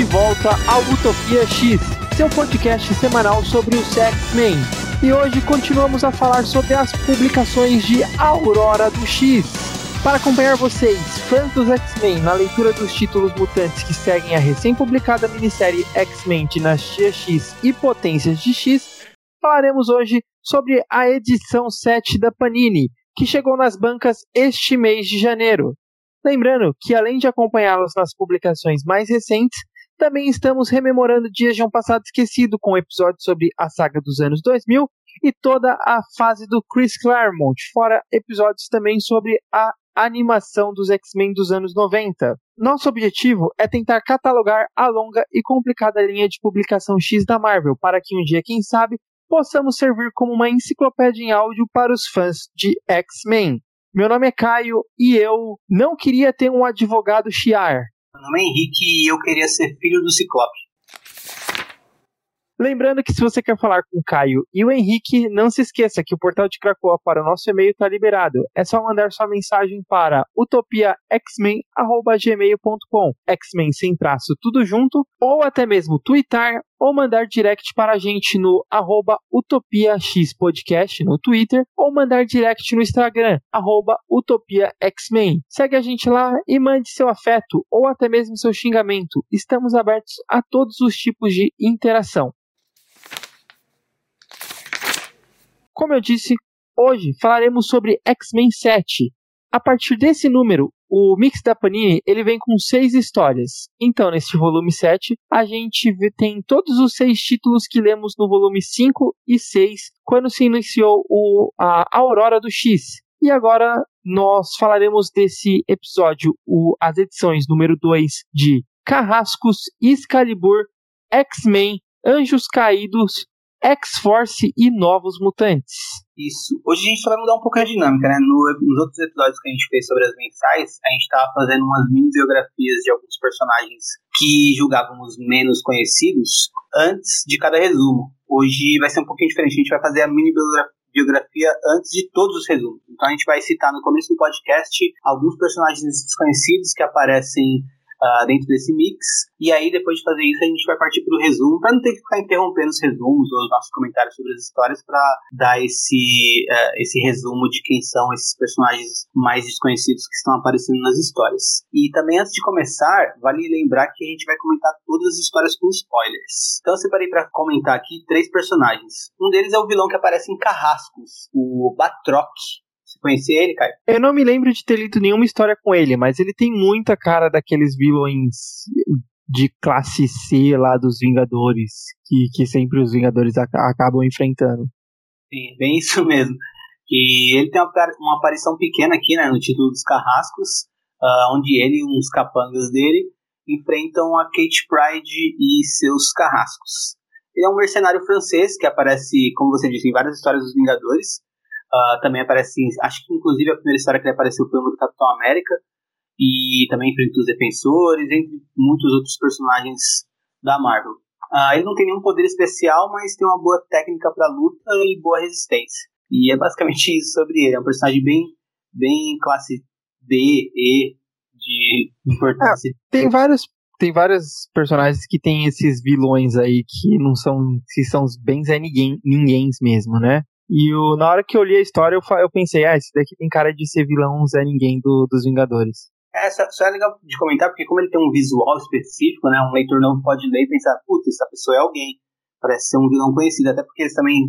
De volta ao Utopia X, seu podcast semanal sobre os X-Men. E hoje continuamos a falar sobre as publicações de Aurora do X. Para acompanhar vocês, fãs dos X-Men, na leitura dos títulos mutantes que seguem a recém-publicada minissérie X-Men Dinastia X e Potências de X, falaremos hoje sobre a edição 7 da Panini, que chegou nas bancas este mês de janeiro. Lembrando que, além de acompanhá-los nas publicações mais recentes, também estamos rememorando dias de um passado esquecido com episódios sobre a saga dos anos 2000 e toda a fase do Chris Claremont, fora episódios também sobre a animação dos X-Men dos anos 90. Nosso objetivo é tentar catalogar a longa e complicada linha de publicação X da Marvel, para que um dia, quem sabe, possamos servir como uma enciclopédia em áudio para os fãs de X-Men. Meu nome é Caio e eu não queria ter um advogado chiar. Meu nome é Henrique e eu queria ser filho do Ciclope. Lembrando que se você quer falar com o Caio e o Henrique, não se esqueça que o portal de Krakoa para o nosso e-mail está liberado. É só mandar sua mensagem para utopiaxmen.gmail.com X-Men sem traço tudo junto, ou até mesmo twittar ou mandar direct para a gente no arroba utopiaxpodcast no Twitter ou mandar direct no Instagram, arroba utopiaxmen. Segue a gente lá e mande seu afeto ou até mesmo seu xingamento. Estamos abertos a todos os tipos de interação. Como eu disse, hoje falaremos sobre X-Men 7. A partir desse número, o mix da Panini ele vem com seis histórias. Então, neste volume 7, a gente tem todos os seis títulos que lemos no volume 5 e 6, quando se iniciou o, a Aurora do X. E agora nós falaremos desse episódio, o, as edições número 2 de Carrascos, Excalibur, X-Men, Anjos Caídos, X-Force e Novos Mutantes. Isso. Hoje a gente vai mudar um pouco a dinâmica, né? No, nos outros episódios que a gente fez sobre as mensais, a gente estava fazendo umas mini biografias de alguns personagens que julgávamos menos conhecidos antes de cada resumo. Hoje vai ser um pouquinho diferente. A gente vai fazer a mini biografia antes de todos os resumos. Então a gente vai citar no começo do podcast alguns personagens desconhecidos que aparecem uh, dentro desse mix. E aí, depois de fazer isso, a gente vai partir para o resumo, para não ter que ficar interrompendo os resumos ou os nossos comentários sobre as histórias, para dar esse, uh, esse resumo de quem são esses personagens mais desconhecidos que estão aparecendo nas histórias. E também, antes de começar, vale lembrar que a gente vai comentar todas as histórias com spoilers. Então, eu separei para comentar aqui três personagens. Um deles é o vilão que aparece em Carrascos, o Batroc, conhecia ele, Caio? Eu não me lembro de ter lido nenhuma história com ele, mas ele tem muita cara daqueles vilões de classe C lá dos Vingadores, que, que sempre os Vingadores acabam enfrentando. Sim, bem isso mesmo. E ele tem uma, uma aparição pequena aqui, né, no título dos Carrascos, uh, onde ele e uns capangas dele enfrentam a Kate Pride e seus carrascos. Ele é um mercenário francês que aparece, como você disse, em várias histórias dos Vingadores, Uh, também aparece, acho que inclusive a primeira história que ele apareceu foi uma do Capitão América. E também enfrenta os defensores, entre muitos outros personagens da Marvel. Uh, ele não tem nenhum poder especial, mas tem uma boa técnica para luta e boa resistência. E é basicamente isso sobre ele. É um personagem bem, bem classe B, E, de importância. É, tem vários tem vários personagens que tem esses vilões aí que não são que são os bens é ninguém ninguém mesmo, né? E na hora que eu li a história, eu, eu pensei, ah, esse daqui tem cara de ser vilão Zé Ninguém do, dos Vingadores. É, só, é legal de comentar, porque como ele tem um visual específico, né, um leitor novo pode ler e pensar, putz, essa pessoa é alguém. Parece ser um vilão conhecido, até porque eles também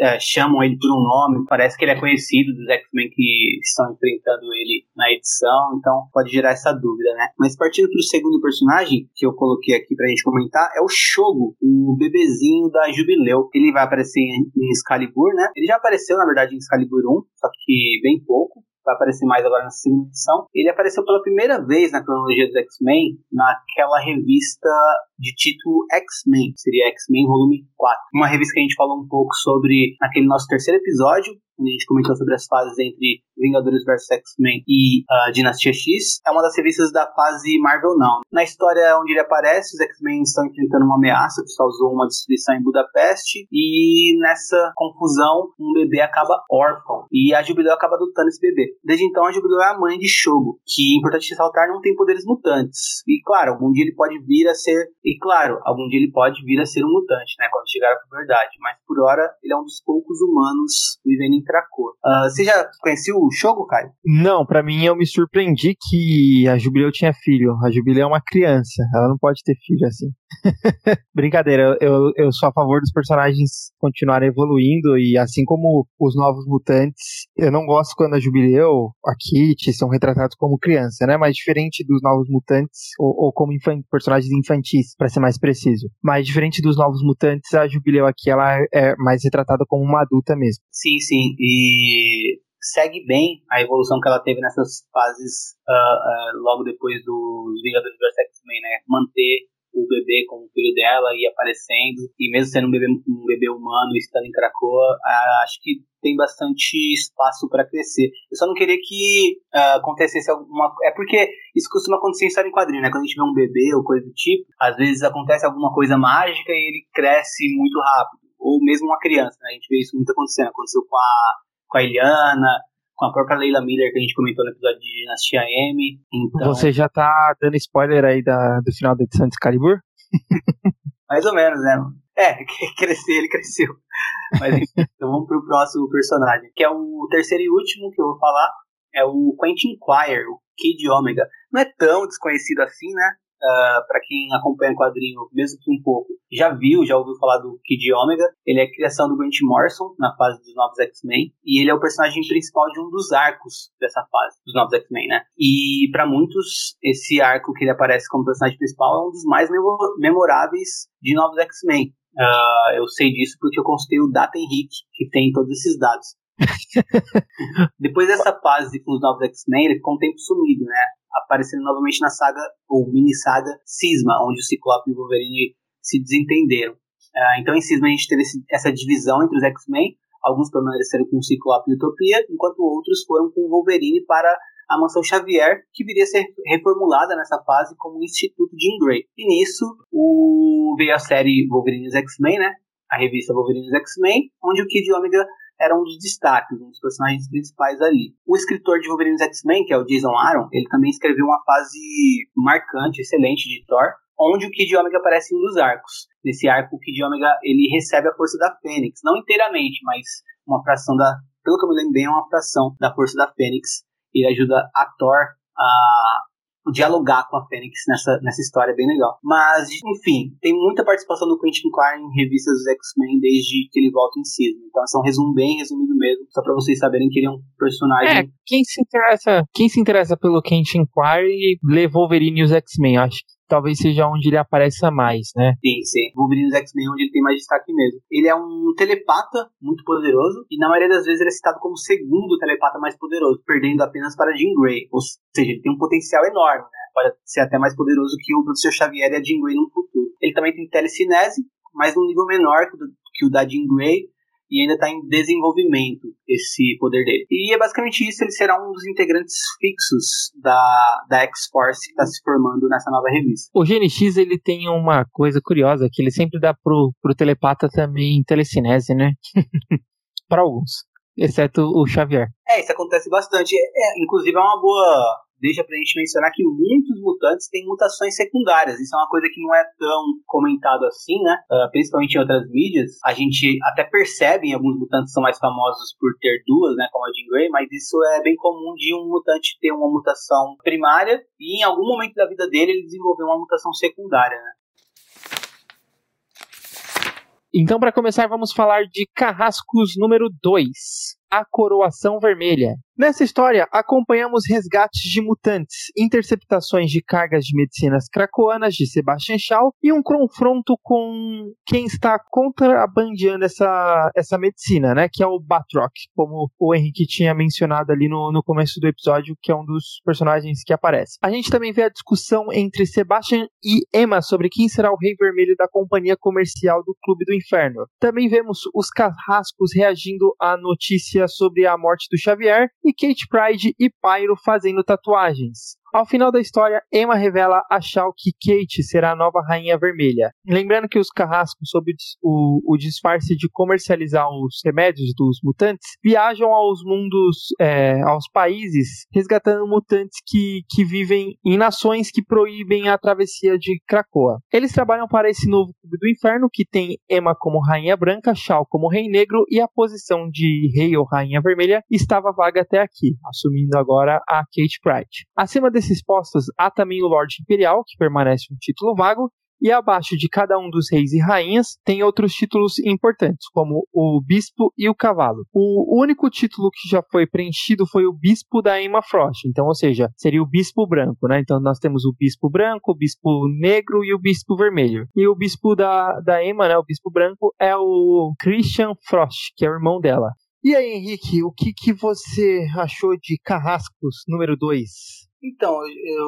é, chamam ele por um nome, parece que ele é conhecido dos X-Men que estão enfrentando ele na edição, então pode gerar essa dúvida, né? Mas partindo para o segundo personagem que eu coloquei aqui pra gente comentar, é o Shogo, o bebezinho da Jubileu. Ele vai aparecer em Excalibur, né? Ele já apareceu, na verdade, em Excalibur 1, só que bem pouco vai aparecer mais agora na segunda edição. Ele apareceu pela primeira vez na cronologia dos X-Men naquela revista de título X-Men, seria X-Men volume 4. Uma revista que a gente falou um pouco sobre naquele nosso terceiro episódio, a gente comentou sobre as fases entre Vingadores vs X-Men e uh, Dinastia X, é uma das revistas da fase Marvel Now. Na história onde ele aparece, os X-Men estão enfrentando uma ameaça que causou uma destruição em Budapeste, e nessa confusão, um bebê acaba órfão, e a Jubileu acaba adotando esse bebê. Desde então, a Jubileu é a mãe de Shogo, que, é importante ressaltar, não tem poderes mutantes. E claro, algum dia ele pode vir a ser, e claro, algum dia ele pode vir a ser um mutante, né, quando chegar à puberdade, mas por hora ele é um dos poucos humanos vivendo em Krakoa. Uh, você já conheceu o Shogo, Caio? Não, para mim eu me surpreendi que a Jubileu tinha filho. A Jubileu é uma criança, ela não pode ter filho assim. Brincadeira, eu, eu sou a favor dos personagens continuarem evoluindo e assim como os novos mutantes, eu não gosto quando a Jubileu, a Kit são retratados como criança, né? Mas diferente dos novos mutantes ou, ou como infan personagens infantis, para ser mais preciso. Mas diferente dos novos mutantes, a Jubileu aqui ela é mais retratada como uma adulta mesmo. Sim, sim. E segue bem a evolução que ela teve nessas fases uh, uh, logo depois dos Vingadores vs X-Men, né? Manter o bebê com o filho dela e aparecendo, e mesmo sendo um bebê, um bebê humano e estando em Krakoa, uh, acho que tem bastante espaço para crescer. Eu só não queria que uh, acontecesse alguma. É porque isso costuma acontecer em história em quadrinho, né? Quando a gente vê um bebê ou coisa do tipo, às vezes acontece alguma coisa mágica e ele cresce muito rápido. Ou mesmo uma criança, né? A gente vê isso muito acontecendo. Aconteceu com a, com a Eliana, com a própria Leila Miller que a gente comentou no episódio de Dinastia M. Então... Você já tá dando spoiler aí da, do final da edição de Excalibur? Mais ou menos, né? É, crescer, ele cresceu. Mas enfim, então vamos pro próximo personagem, que é o terceiro e último que eu vou falar, é o Quentin Quire, o Kid Omega. Não é tão desconhecido assim, né? Uh, ah, para quem acompanha o quadrinho, mesmo que um pouco, já viu, já ouviu falar do Kid Omega. Ele é a criação do Grant Morrison na fase dos Novos X-Men e ele é o personagem principal de um dos arcos dessa fase dos Novos X-Men, né? E para muitos, esse arco que ele aparece como personagem principal é um dos mais memoráveis de Novos X-Men. Uh, eu sei disso porque eu consultei o Data Henrique, que tem todos esses dados. Depois dessa fase com os novos X-Men, ele ficou um tempo sumido, né? Aparecendo novamente na saga, ou mini saga Cisma, onde o Ciclope e o Wolverine se desentenderam. Uh, então em Cisma a gente teve esse, essa divisão entre os X-Men, alguns permaneceram com o Ciclope e Utopia, enquanto outros foram com o Wolverine para a Mansão Xavier, que viria a ser reformulada nessa fase como Instituto Jean Grey. E nisso o, veio a série Wolverine X-Men, né? A revista Wolverine X-Men, onde o Kid Omega era um dos destaques, um dos personagens principais ali. O escritor de Wolverine X-Men, que é o Jason Aaron, ele também escreveu uma fase marcante, excelente de Thor, onde o Kid Omega aparece em um dos arcos. Nesse arco, o Kid Omega ele recebe a força da Fênix, não inteiramente, mas uma fração da, pelo que eu me lembro bem, é uma fração da força da Fênix. Ele ajuda a Thor a dialogar com a Fênix nessa, nessa história bem legal. Mas, enfim, tem muita participação do Quentin Quire em revistas dos X-Men desde que ele volta em si. Então, é um resumo bem resumido mesmo, só para vocês saberem que ele é um personagem. É, quem se interessa, quem se interessa pelo Quentin Quire lê Wolverine e os X-Men, acho que talvez seja onde ele apareça mais, né? Sim, sim. Wolverine dos X-Men é onde ele tem mais destaque mesmo. Ele é um telepata muito poderoso e na maioria das vezes ele é citado como o segundo telepata mais poderoso, perdendo apenas para Jean Grey. Ou seja, ele tem um potencial enorme, né? Pode ser até mais poderoso que o Professor Xavier e a Jean Grey no futuro. Ele também tem telecinese, mas num nível menor que o da Jean Grey, e ainda está em desenvolvimento esse poder dele. E é basicamente isso, ele será um dos integrantes fixos da, da X-Force que está se formando nessa nova revista. O GNX ele tem uma coisa curiosa, que ele sempre dá pro, pro telepata também telecinese, né? para alguns, exceto o Xavier. É, isso acontece bastante. É, inclusive é uma boa deixa pra gente mencionar que muitos mutantes têm mutações secundárias. Isso é uma coisa que não é tão comentado assim, né? Uh, principalmente em outras mídias. A gente até percebe em alguns mutantes são mais famosos por ter duas, né? Como a Jean Grey, mas isso é bem comum de um mutante ter uma mutação primária e em algum momento da vida dele ele desenvolver uma mutação secundária, né? Então, para começar, vamos falar de Carrascos número 2, A Coroação Vermelha. Nessa história, acompanhamos resgates de mutantes, interceptações de cargas de medicinas cracoanas de Sebastian Shaw e um confronto com quem está contrabandeando essa, essa medicina, né? Que é o Batroc, como o Henrique tinha mencionado ali no, no começo do episódio, que é um dos personagens que aparece. A gente também vê a discussão entre Sebastian e Emma sobre quem será o Rei Vermelho da companhia comercial do Clube do Inferno. Também vemos os carrascos reagindo à notícia sobre a morte do Xavier e Kate Pride e Pyro fazendo tatuagens. Ao final da história, Emma revela a Shaw que Kate será a nova Rainha Vermelha. Lembrando que os carrascos, sob o, o disfarce de comercializar os remédios dos mutantes, viajam aos mundos, é, aos países, resgatando mutantes que, que vivem em nações que proíbem a travessia de Krakoa. Eles trabalham para esse novo Clube do Inferno, que tem Emma como Rainha Branca, Shaw como Rei Negro e a posição de Rei ou Rainha Vermelha estava vaga até aqui, assumindo agora a Kate Pride. Acima desses postos há também o Lorde Imperial, que permanece um título vago, e abaixo de cada um dos reis e rainhas tem outros títulos importantes, como o bispo e o cavalo. O único título que já foi preenchido foi o bispo da Emma Frost, então, ou seja, seria o bispo branco, né? Então nós temos o bispo branco, o bispo negro e o bispo vermelho. E o bispo da, da Emma, né, o bispo branco, é o Christian Frost, que é o irmão dela. E aí, Henrique, o que, que você achou de Carrascos número 2? Então, eu,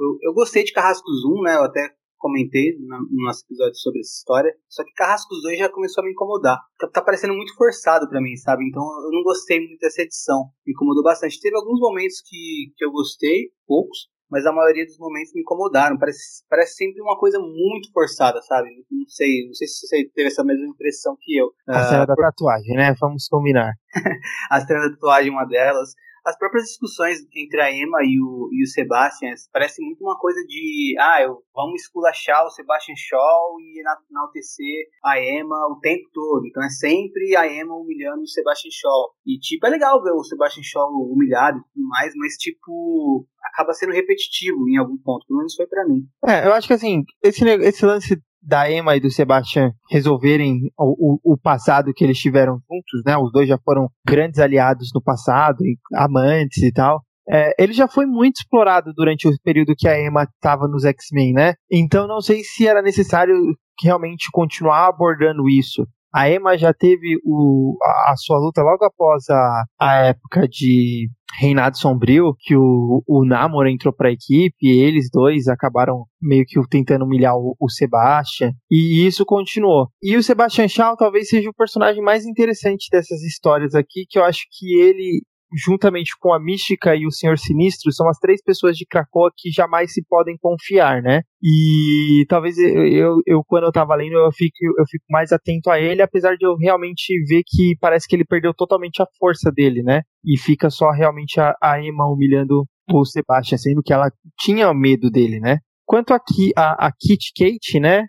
eu, eu, gostei de Carrascos 1, né? Eu até comentei no nosso episódio sobre essa história. Só que Carrascos 2 já começou a me incomodar. Tá, tá parecendo muito forçado para mim, sabe? Então eu não gostei muito dessa edição. Me incomodou bastante. Teve alguns momentos que, que eu gostei, poucos, mas a maioria dos momentos me incomodaram. Parece, parece sempre uma coisa muito forçada, sabe? Não sei, não sei se você teve essa mesma impressão que eu. A cena uh, da por... tatuagem, né? Vamos combinar. a cena da tatuagem, uma delas as próprias discussões entre a Emma e o, e o Sebastian parece muito uma coisa de ah, eu, vamos esculachar o Sebastian Shaw e enaltecer a Emma o tempo todo. Então é sempre a Emma humilhando o Sebastian Shaw. E tipo, é legal ver o Sebastian Shaw humilhado e tudo mais, mas tipo, acaba sendo repetitivo em algum ponto, pelo menos foi para mim. É, eu acho que assim, esse, esse lance da Emma e do Sebastian resolverem o, o, o, passado que eles tiveram juntos, né? Os dois já foram grandes aliados no passado, amantes e tal. É, ele já foi muito explorado durante o período que a Emma estava nos X-Men, né? Então não sei se era necessário realmente continuar abordando isso. A Emma já teve o, a, a sua luta logo após a, a época de Reinado Sombrio, que o, o Namor entrou pra equipe, e eles dois acabaram meio que tentando humilhar o, o Sebastian, e isso continuou. E o Sebastian Shaw talvez seja o personagem mais interessante dessas histórias aqui, que eu acho que ele juntamente com a Mística e o Senhor Sinistro, são as três pessoas de Krakoa que jamais se podem confiar, né? E talvez eu, eu, eu quando eu tava lendo, eu fico, eu fico mais atento a ele, apesar de eu realmente ver que parece que ele perdeu totalmente a força dele, né? E fica só realmente a, a Emma humilhando o Sebastian, sendo que ela tinha medo dele, né? Quanto aqui a, a Kit Kate, né?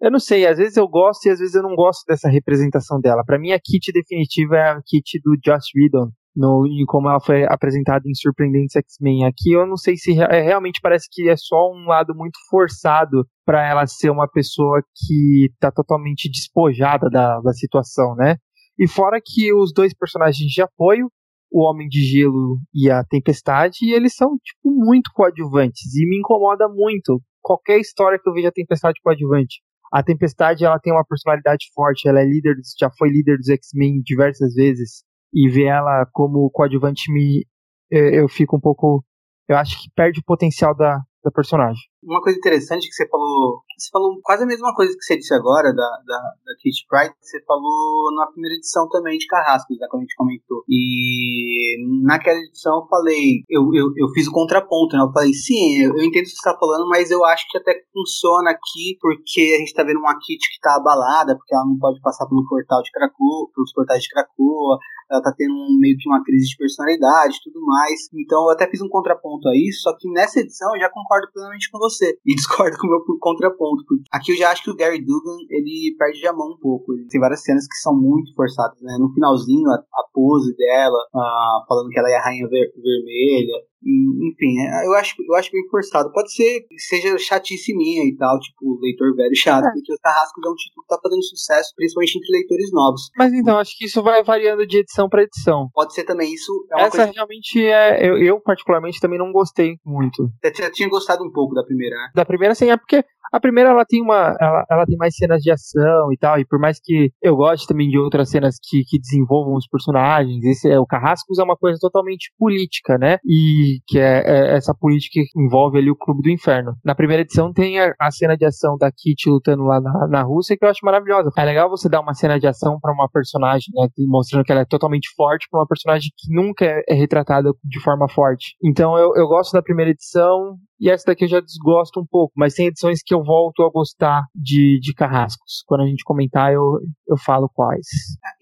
Eu não sei, às vezes eu gosto e às vezes eu não gosto dessa representação dela. Para mim, a Kit definitiva é a Kit do Josh Whedon, no, em como ela foi apresentada em Surpreendentes X-Men. Aqui eu não sei se é, realmente parece que é só um lado muito forçado para ela ser uma pessoa que tá totalmente despojada da, da situação, né? E fora que os dois personagens de apoio, o Homem de Gelo e a Tempestade, eles são, tipo, muito coadjuvantes. E me incomoda muito qualquer história que eu veja a Tempestade coadjuvante. A Tempestade, ela tem uma personalidade forte, ela é líder, já foi líder dos X-Men diversas vezes e ver ela como coadjuvante me eu fico um pouco eu acho que perde o potencial da, da personagem. Uma coisa interessante que você falou, você falou quase a mesma coisa que você disse agora da, da, da Kate Pride, você falou na primeira edição também de Carrascos, né, quando a gente comentou. E naquela edição eu falei, eu, eu, eu fiz o contraponto, né? Eu falei, sim, eu, eu entendo o que você está falando, mas eu acho que até funciona aqui porque a gente está vendo uma Kate que está abalada, porque ela não pode passar pelo portal de Krakoa, pelos portais de Krakoa, ela tá tendo um, meio que uma crise de personalidade e tudo mais. Então eu até fiz um contraponto a isso, só que nessa edição eu já concordo plenamente com você. E discordo com o meu contraponto. Porque aqui eu já acho que o Gary Dugan, ele perde a mão um pouco. Tem várias cenas que são muito forçadas, né? No finalzinho, a, a pose dela, uh, falando que ela é a rainha ver vermelha. Enfim, é, eu acho, eu acho bem forçado. Pode ser que seja chatice minha e tal, tipo, leitor velho chato, é. porque os Carrascos é um título que tá fazendo sucesso, principalmente entre leitores novos. Mas então, acho que isso vai variando de edição para edição. Pode ser também, isso é Essa coisa... realmente é. Eu, eu, particularmente, também não gostei muito. Você já tinha gostado um pouco da primeira, né? Da primeira, sim, é porque a primeira ela tem uma. Ela, ela, tem mais cenas de ação e tal. E por mais que eu goste também de outras cenas que, que desenvolvam os personagens, esse é o Carrascos é uma coisa totalmente política, né? E que é, é essa política que envolve ali o Clube do Inferno. Na primeira edição tem a, a cena de ação da Kitty lutando lá na, na Rússia, que eu acho maravilhosa. É legal você dar uma cena de ação para uma personagem, né? Mostrando que ela é totalmente forte, pra uma personagem que nunca é, é retratada de forma forte. Então eu, eu gosto da primeira edição. E essa daqui eu já desgosto um pouco, mas tem edições que eu volto a gostar de, de carrascos. Quando a gente comentar, eu, eu falo quais.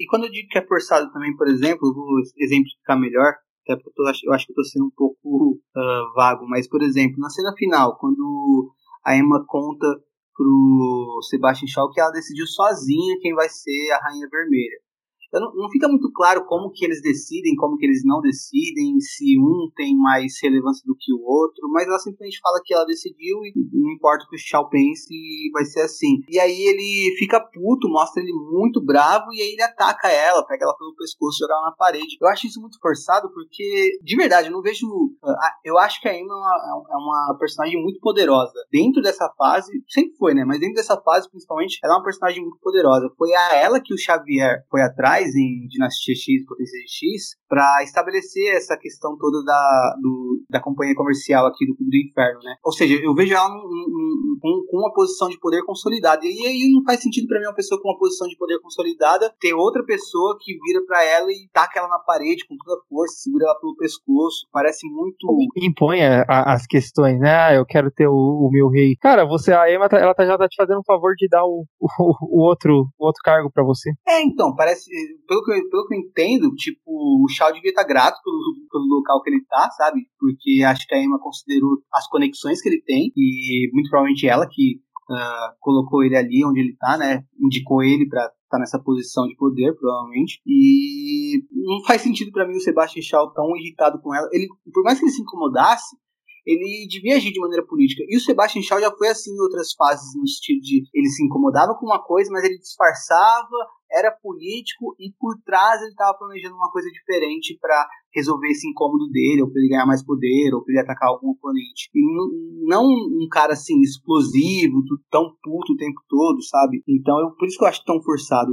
E quando eu digo que é forçado também, por exemplo, vou exemplificar melhor, até porque eu, tô, eu acho que tô sendo um pouco uh, vago, mas, por exemplo, na cena final, quando a Emma conta pro Sebastian Shaw que ela decidiu sozinha quem vai ser a Rainha Vermelha. Não, não, fica muito claro como que eles decidem, como que eles não decidem, se um tem mais relevância do que o outro, mas ela simplesmente fala que ela decidiu e não importa o que o Shao pense, vai ser assim. E aí ele fica puto, mostra ele muito bravo e aí ele ataca ela, pega ela pelo pescoço, joga ela na parede. Eu acho isso muito forçado porque, de verdade, eu não vejo. Ah, eu acho que a Emma é é uma personagem muito poderosa. Dentro dessa fase, sempre foi, né? Mas dentro dessa fase, principalmente, ela é uma personagem muito poderosa. Foi a ela que o Xavier foi atrás em Dinastia X, Potência X, para estabelecer essa questão toda da, do, da companhia comercial aqui do Clube do Inferno, né? Ou seja, eu vejo ela com, uma posição de poder consolidada. E aí não faz sentido para mim uma pessoa com uma posição de poder consolidada ter outra pessoa que vira para ela e taca ela na parede com toda a força, segura ela pelo pescoço. Parece muito. Impõe a, a, as questões, né? Ah, eu quero ter o, o, meu rei. Cara, você, a Emma, tá, ela tá, já tá te fazendo um favor de dar o, o, o outro, o outro cargo para você. É, então, parece pelo que, eu, pelo que eu entendo, tipo, o Shaw devia estar grato pelo, pelo local que ele tá, sabe? Porque acho que a Emma considerou as conexões que ele tem, e muito provavelmente ela que uh, colocou ele ali onde ele tá, né? Indicou ele para estar tá nessa posição de poder, provavelmente. E não faz sentido para mim o Sebastian Shaw tão irritado com ela. Ele, por mais que ele se incomodasse, ele devia agir de maneira política. E o Sebastian Shaw já foi assim em outras fases, no sentido de ele se incomodava com uma coisa, mas ele disfarçava, era político e por trás ele estava planejando uma coisa diferente para resolver esse incômodo dele, ou para ele ganhar mais poder, ou para ele atacar algum oponente. E não um cara assim explosivo, tão puto o tempo todo, sabe? Então, eu, por isso que eu acho tão forçado.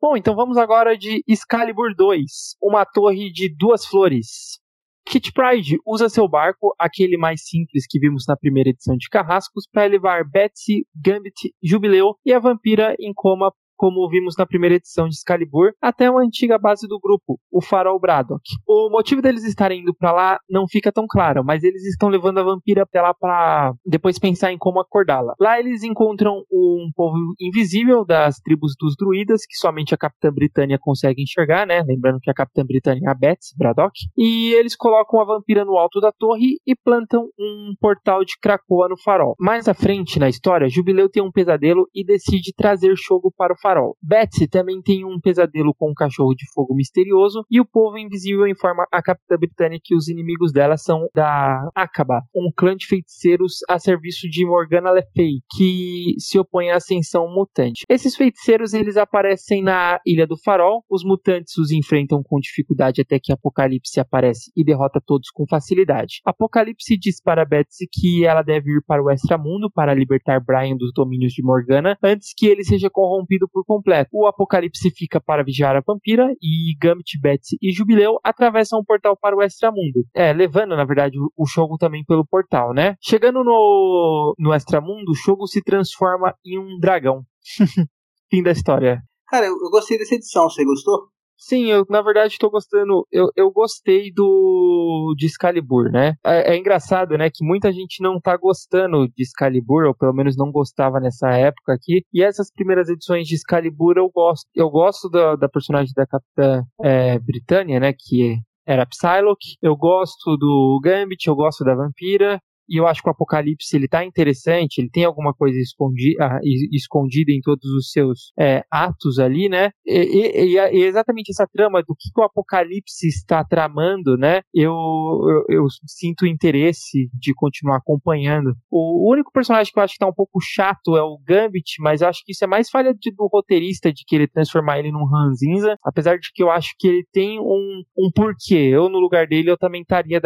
Bom, então vamos agora de Excalibur 2, uma torre de duas flores. Kit Pride usa seu barco, aquele mais simples que vimos na primeira edição de Carrascos, para levar Betsy, Gambit, Jubileu e a vampira em coma como vimos na primeira edição de Excalibur, até uma antiga base do grupo, o Farol Braddock. O motivo deles estarem indo para lá não fica tão claro, mas eles estão levando a vampira até lá para depois pensar em como acordá-la. Lá eles encontram um povo invisível das tribos dos druidas, que somente a Capitã Britânia consegue enxergar, né? Lembrando que a Capitã Britânia é a Betsy Braddock. E eles colocam a vampira no alto da torre e plantam um portal de Krakoa no farol. Mais à frente na história, Jubileu tem um pesadelo e decide trazer Shogo para o farol. Betsy também tem um pesadelo com um cachorro de fogo misterioso e o povo invisível informa a capitã britânica que os inimigos dela são da Akaba, um clã de feiticeiros a serviço de Morgana Le Fay, que se opõe à ascensão mutante. Esses feiticeiros eles aparecem na Ilha do Farol, os mutantes os enfrentam com dificuldade até que Apocalipse aparece e derrota todos com facilidade. Apocalipse diz para Betsy que ela deve ir para o Extramundo para libertar Brian dos domínios de Morgana antes que ele seja corrompido por completo. O Apocalipse fica para vigiar a vampira e Gambit, Betsy e Jubileu atravessam o portal para o Extramundo. É, levando, na verdade, o Shogo também pelo portal, né? Chegando no, no Extramundo, o Shogo se transforma em um dragão. Fim da história. Cara, eu, eu gostei dessa edição, você gostou? Sim, eu na verdade estou gostando. Eu, eu gostei do de Excalibur, né? É, é, engraçado, né, que muita gente não tá gostando de Excalibur, ou pelo menos não gostava nessa época aqui. E essas primeiras edições de Excalibur eu gosto. Eu gosto da, da personagem da Capitã é, Britânia, né, que era Psylocke. Eu gosto do Gambit, eu gosto da Vampira. E eu acho que o Apocalipse ele tá interessante, ele tem alguma coisa escondida, ah, escondida em todos os seus é, atos ali, né? E, e, e, exatamente essa trama do que, que, o Apocalipse está tramando, né? Eu, eu, eu, sinto interesse de continuar acompanhando. O, único personagem que eu acho que tá um pouco chato é o Gambit, mas eu acho que isso é mais falha de, do roteirista de querer transformar ele num ranzinza, apesar de que eu acho que ele tem um, um porquê. Eu, no lugar dele, eu também estaria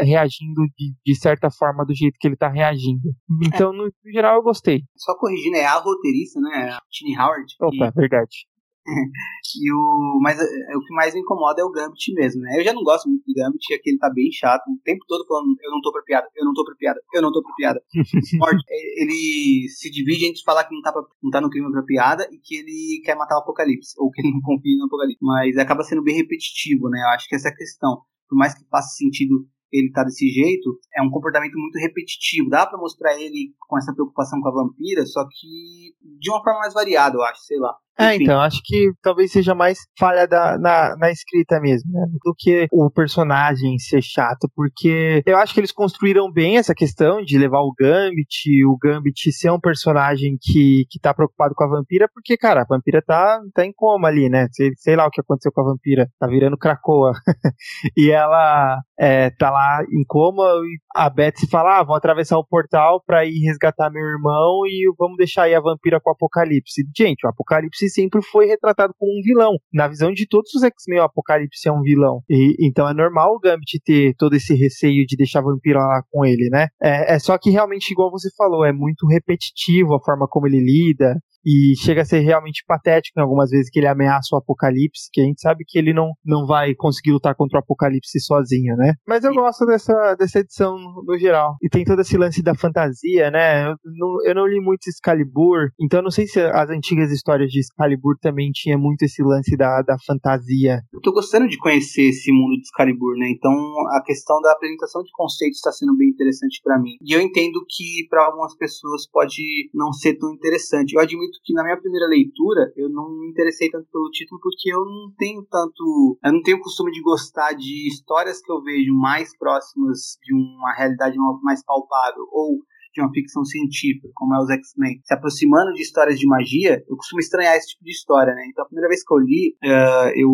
reagindo de, de certa forma do jeito que ele tá reagindo. Então, é. no, no, geral, eu gostei. Só corrigindo, é a roteirista, né? A Tini Howard. Opa, e... verdade. e o, mas é, é, o que mais me incomoda é o Gambit mesmo, né? Eu já não gosto muito do Gambit, é que ele tá bem chato, o tempo todo falando, eu não tô pra piada, eu não tô pra piada, eu não tô pra piada. É, ele se divide entre falar que não tá, pra, não tá no clima pra piada e que ele quer matar o Apocalipse, ou que ele não confia no Apocalipse. Mas acaba sendo bem repetitivo, né? Eu acho que essa é a questão. Por mais que faça sentido ele tá desse jeito, é um comportamento muito repetitivo. Dá para mostrar ele com essa preocupação com a vampira, só que de uma forma mais variada, eu acho, sei lá. É, então, acho que talvez seja mais falha da, na, na escrita mesmo, né? Do que o personagem ser chato, porque eu acho que eles construíram bem essa questão de levar o Gambit, o Gambit ser um personagem que, que tá preocupado com a vampira, porque, cara, a vampira tá, tá em coma ali, né? Sei, sei lá o que aconteceu com a vampira, tá virando cracoa. e ela é, tá lá em coma e a Betsy fala, ah, vou atravessar o portal pra ir resgatar meu irmão e vamos deixar aí a vampira com o Apocalipse. Gente, o Apocalipse sempre foi retratado como um vilão. Na visão de todos os X-Men, o Apocalipse é um vilão. E, então é normal o Gambit ter todo esse receio de deixar a vampira lá com ele, né? É, é só que realmente, igual você falou, é muito repetitivo a forma como ele lida e chega a ser realmente patético em algumas vezes que ele ameaça o Apocalipse, que a gente sabe que ele não, não vai conseguir lutar contra o Apocalipse sozinho, né? Mas eu gosto dessa, dessa edição no geral. E tem todo esse lance da fantasia, né? Eu não, eu não li muito Excalibur, então eu não sei se as antigas histórias de Excalibur também tinha muito esse lance da, da fantasia. Eu tô gostando de conhecer esse mundo de Excalibur, né? Então a questão da apresentação de conceitos está sendo bem interessante para mim. E eu entendo que para algumas pessoas pode não ser tão interessante. Eu admito admito que na minha primeira leitura eu não me interessei tanto pelo título porque eu não tenho tanto. Eu não tenho o costume de gostar de histórias que eu vejo mais próximas de uma realidade mais palpável ou de uma ficção científica, como é os X-Men, se aproximando de histórias de magia, eu costumo estranhar esse tipo de história, né? Então a primeira vez que eu li, uh, eu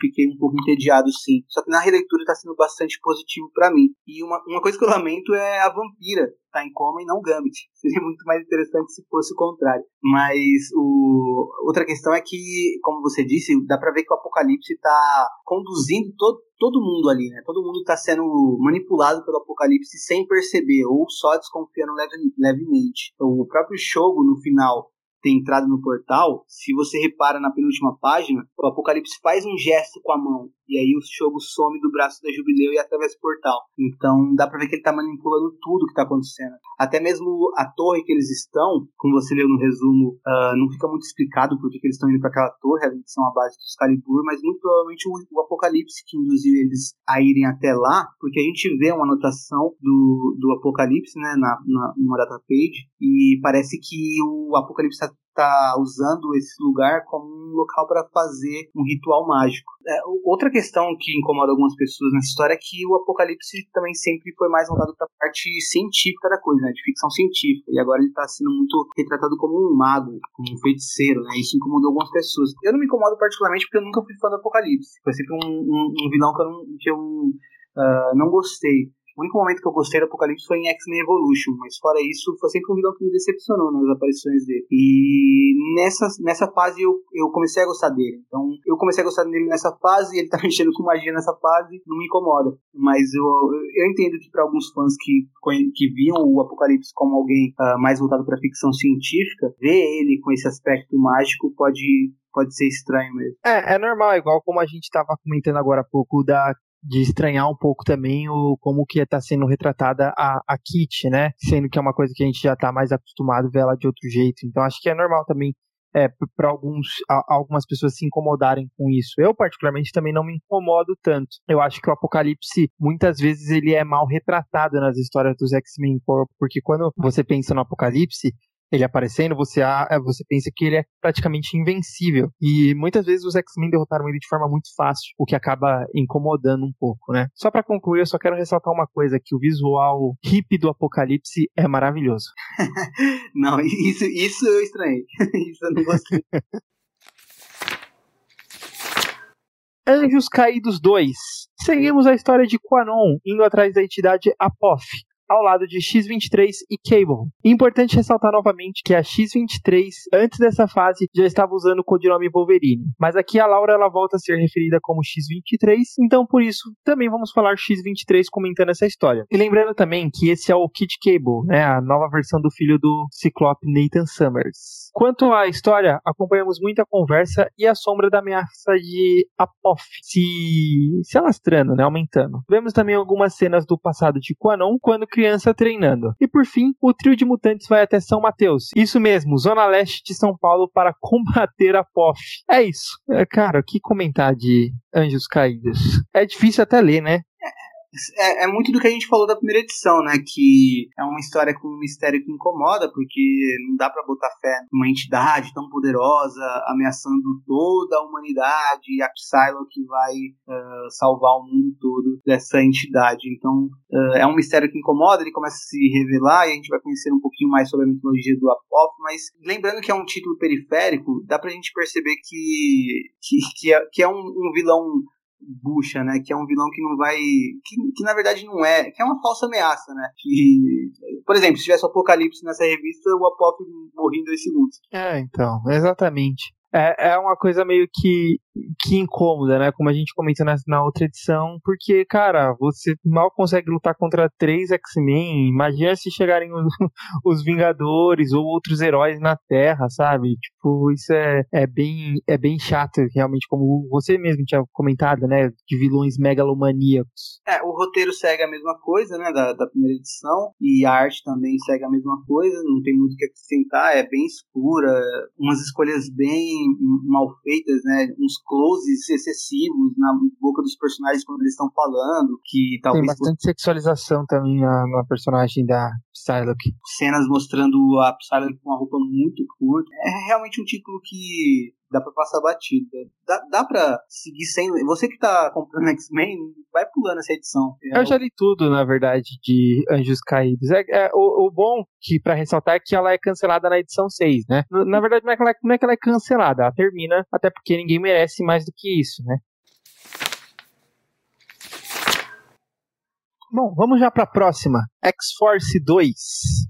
fiquei um pouco entediado, sim. Só que na releitura está sendo bastante positivo para mim. E uma, uma coisa que eu lamento é a vampira tá em coma e não Gambit. Seria muito mais interessante se fosse o contrário. Mas o... outra questão é que, como você disse, dá pra ver que o Apocalipse tá conduzindo todo, todo mundo ali, né? Todo mundo tá sendo manipulado pelo Apocalipse sem perceber, ou só desconfiando leve, levemente. O próprio Shogo, no final, ter entrado no portal, se você repara na penúltima página, o Apocalipse faz um gesto com a mão. E aí o Shogo some do braço da Jubileu e atravessa o portal. Então dá pra ver que ele tá manipulando tudo que tá acontecendo. Até mesmo a torre que eles estão, como você leu no resumo, uh, não fica muito explicado por que, eles estão indo para aquela torre, além de ser uma base do Excalibur, mas muito provavelmente o, o, Apocalipse que induziu eles a irem até lá, porque a gente vê uma anotação do, do Apocalipse, né, na, na, numa data page, e parece que o Apocalipse tá está usando esse lugar como um local para fazer um ritual mágico. É, outra questão que incomoda algumas pessoas nessa história é que o Apocalipse também sempre foi mais voltado para a parte científica da coisa, né, de ficção científica, e agora ele está sendo muito retratado como um mago, como um feiticeiro, né, isso incomodou algumas pessoas. Eu não me incomodo particularmente porque eu nunca fui fã do Apocalipse, foi sempre um, um, um vilão que eu não, que eu, uh, não gostei. O único momento que eu gostei do Apocalipse foi em X-Men Evolution, mas fora isso, foi sempre um vilão que me decepcionou nas aparições dele. E nessa, nessa fase eu, eu comecei a gostar dele. Então, eu comecei a gostar dele nessa fase, ele tá mexendo com magia nessa fase, não me incomoda. Mas eu, eu entendo que para alguns fãs que, que viam o Apocalipse como alguém uh, mais voltado para ficção científica, ver ele com esse aspecto mágico pode pode ser estranho mesmo. É, é normal, igual como a gente estava comentando agora há pouco da de estranhar um pouco também o como que está sendo retratada a, a Kit, né? Sendo que é uma coisa que a gente já está mais acostumado a ver ela de outro jeito. Então acho que é normal também é, para alguns algumas pessoas se incomodarem com isso. Eu particularmente também não me incomodo tanto. Eu acho que o Apocalipse muitas vezes ele é mal retratado nas histórias dos X-Men, porque quando você pensa no Apocalipse ele aparecendo, você, você pensa que ele é praticamente invencível. E muitas vezes os X-Men derrotaram ele de forma muito fácil, o que acaba incomodando um pouco, né? Só para concluir, eu só quero ressaltar uma coisa, que o visual hip do Apocalipse é maravilhoso. não, isso, isso eu estranhei. isso eu não gostei. Anjos Caídos 2. Seguimos a história de Quanon indo atrás da entidade Apoth, ao lado de X-23 e Cable. Importante ressaltar novamente que a X-23, antes dessa fase, já estava usando o codinome Wolverine, mas aqui a Laura ela volta a ser referida como X-23, então por isso também vamos falar X-23 comentando essa história. E lembrando também que esse é o Kid Cable, né, a nova versão do filho do Ciclope Nathan Summers. Quanto à história, acompanhamos muita conversa e a sombra da ameaça de Apophis se, se alastrando, né, aumentando. Vemos também algumas cenas do passado de Quanon, quando criança treinando. E por fim, o trio de mutantes vai até São Mateus. Isso mesmo, Zona Leste de São Paulo para combater a POF. É isso. É, cara, que comentar de Anjos Caídos. É difícil até ler, né? É, é, muito do que a gente falou da primeira edição, né? Que é uma história com um mistério que incomoda, porque não dá para botar fé numa entidade tão poderosa ameaçando toda a humanidade e a Psylocke vai uh, salvar o mundo todo dessa entidade. Então uh, é um mistério que incomoda, ele começa a se revelar e a gente vai conhecer um pouquinho mais sobre a mitologia do Apophis, mas lembrando que é um título periférico, dá pra gente perceber que, que, que, é, que é um, um vilão bucha, né? Que é um vilão que não vai. Que, que na verdade não é. Que é uma falsa ameaça, né? Que. Por exemplo, se tivesse o Apocalipse nessa revista, o Apop morria em dois segundos. É, então, exatamente. É, é uma coisa meio que que incômoda, né? Como a gente comentou na, na outra edição, porque, cara, você mal consegue lutar contra três X-Men. Imagina se chegarem os, os, Vingadores ou outros heróis na Terra, sabe? Tipo, isso é, é, bem, é bem chato, realmente, como você mesmo tinha comentado, né? De vilões megalomaníacos. É, o roteiro segue a mesma coisa, né? Da, da primeira edição, e a arte também segue a mesma coisa, não tem muito o que acrescentar, é bem escura, umas escolhas bem mal feitas, né? Uns closes excessivos na boca dos personagens quando eles estão falando, que talvez... Tem bastante sexualização também na, na personagem da Psylocke. Cenas mostrando a Psylocke com uma roupa muito curta. É realmente um título que dá pra passar batida. Dá, dá pra seguir sem. Você que tá comprando X-Men, vai pulando essa edição. Eu já li tudo, na verdade, de Anjos Caídos. É, é o, o, bom que para ressaltar é que ela é cancelada na edição 6, né? Na verdade, não é, que ela, não é que ela é cancelada, ela termina, até porque ninguém merece mais do que isso, né? Bom, vamos já para a próxima. X-Force 2.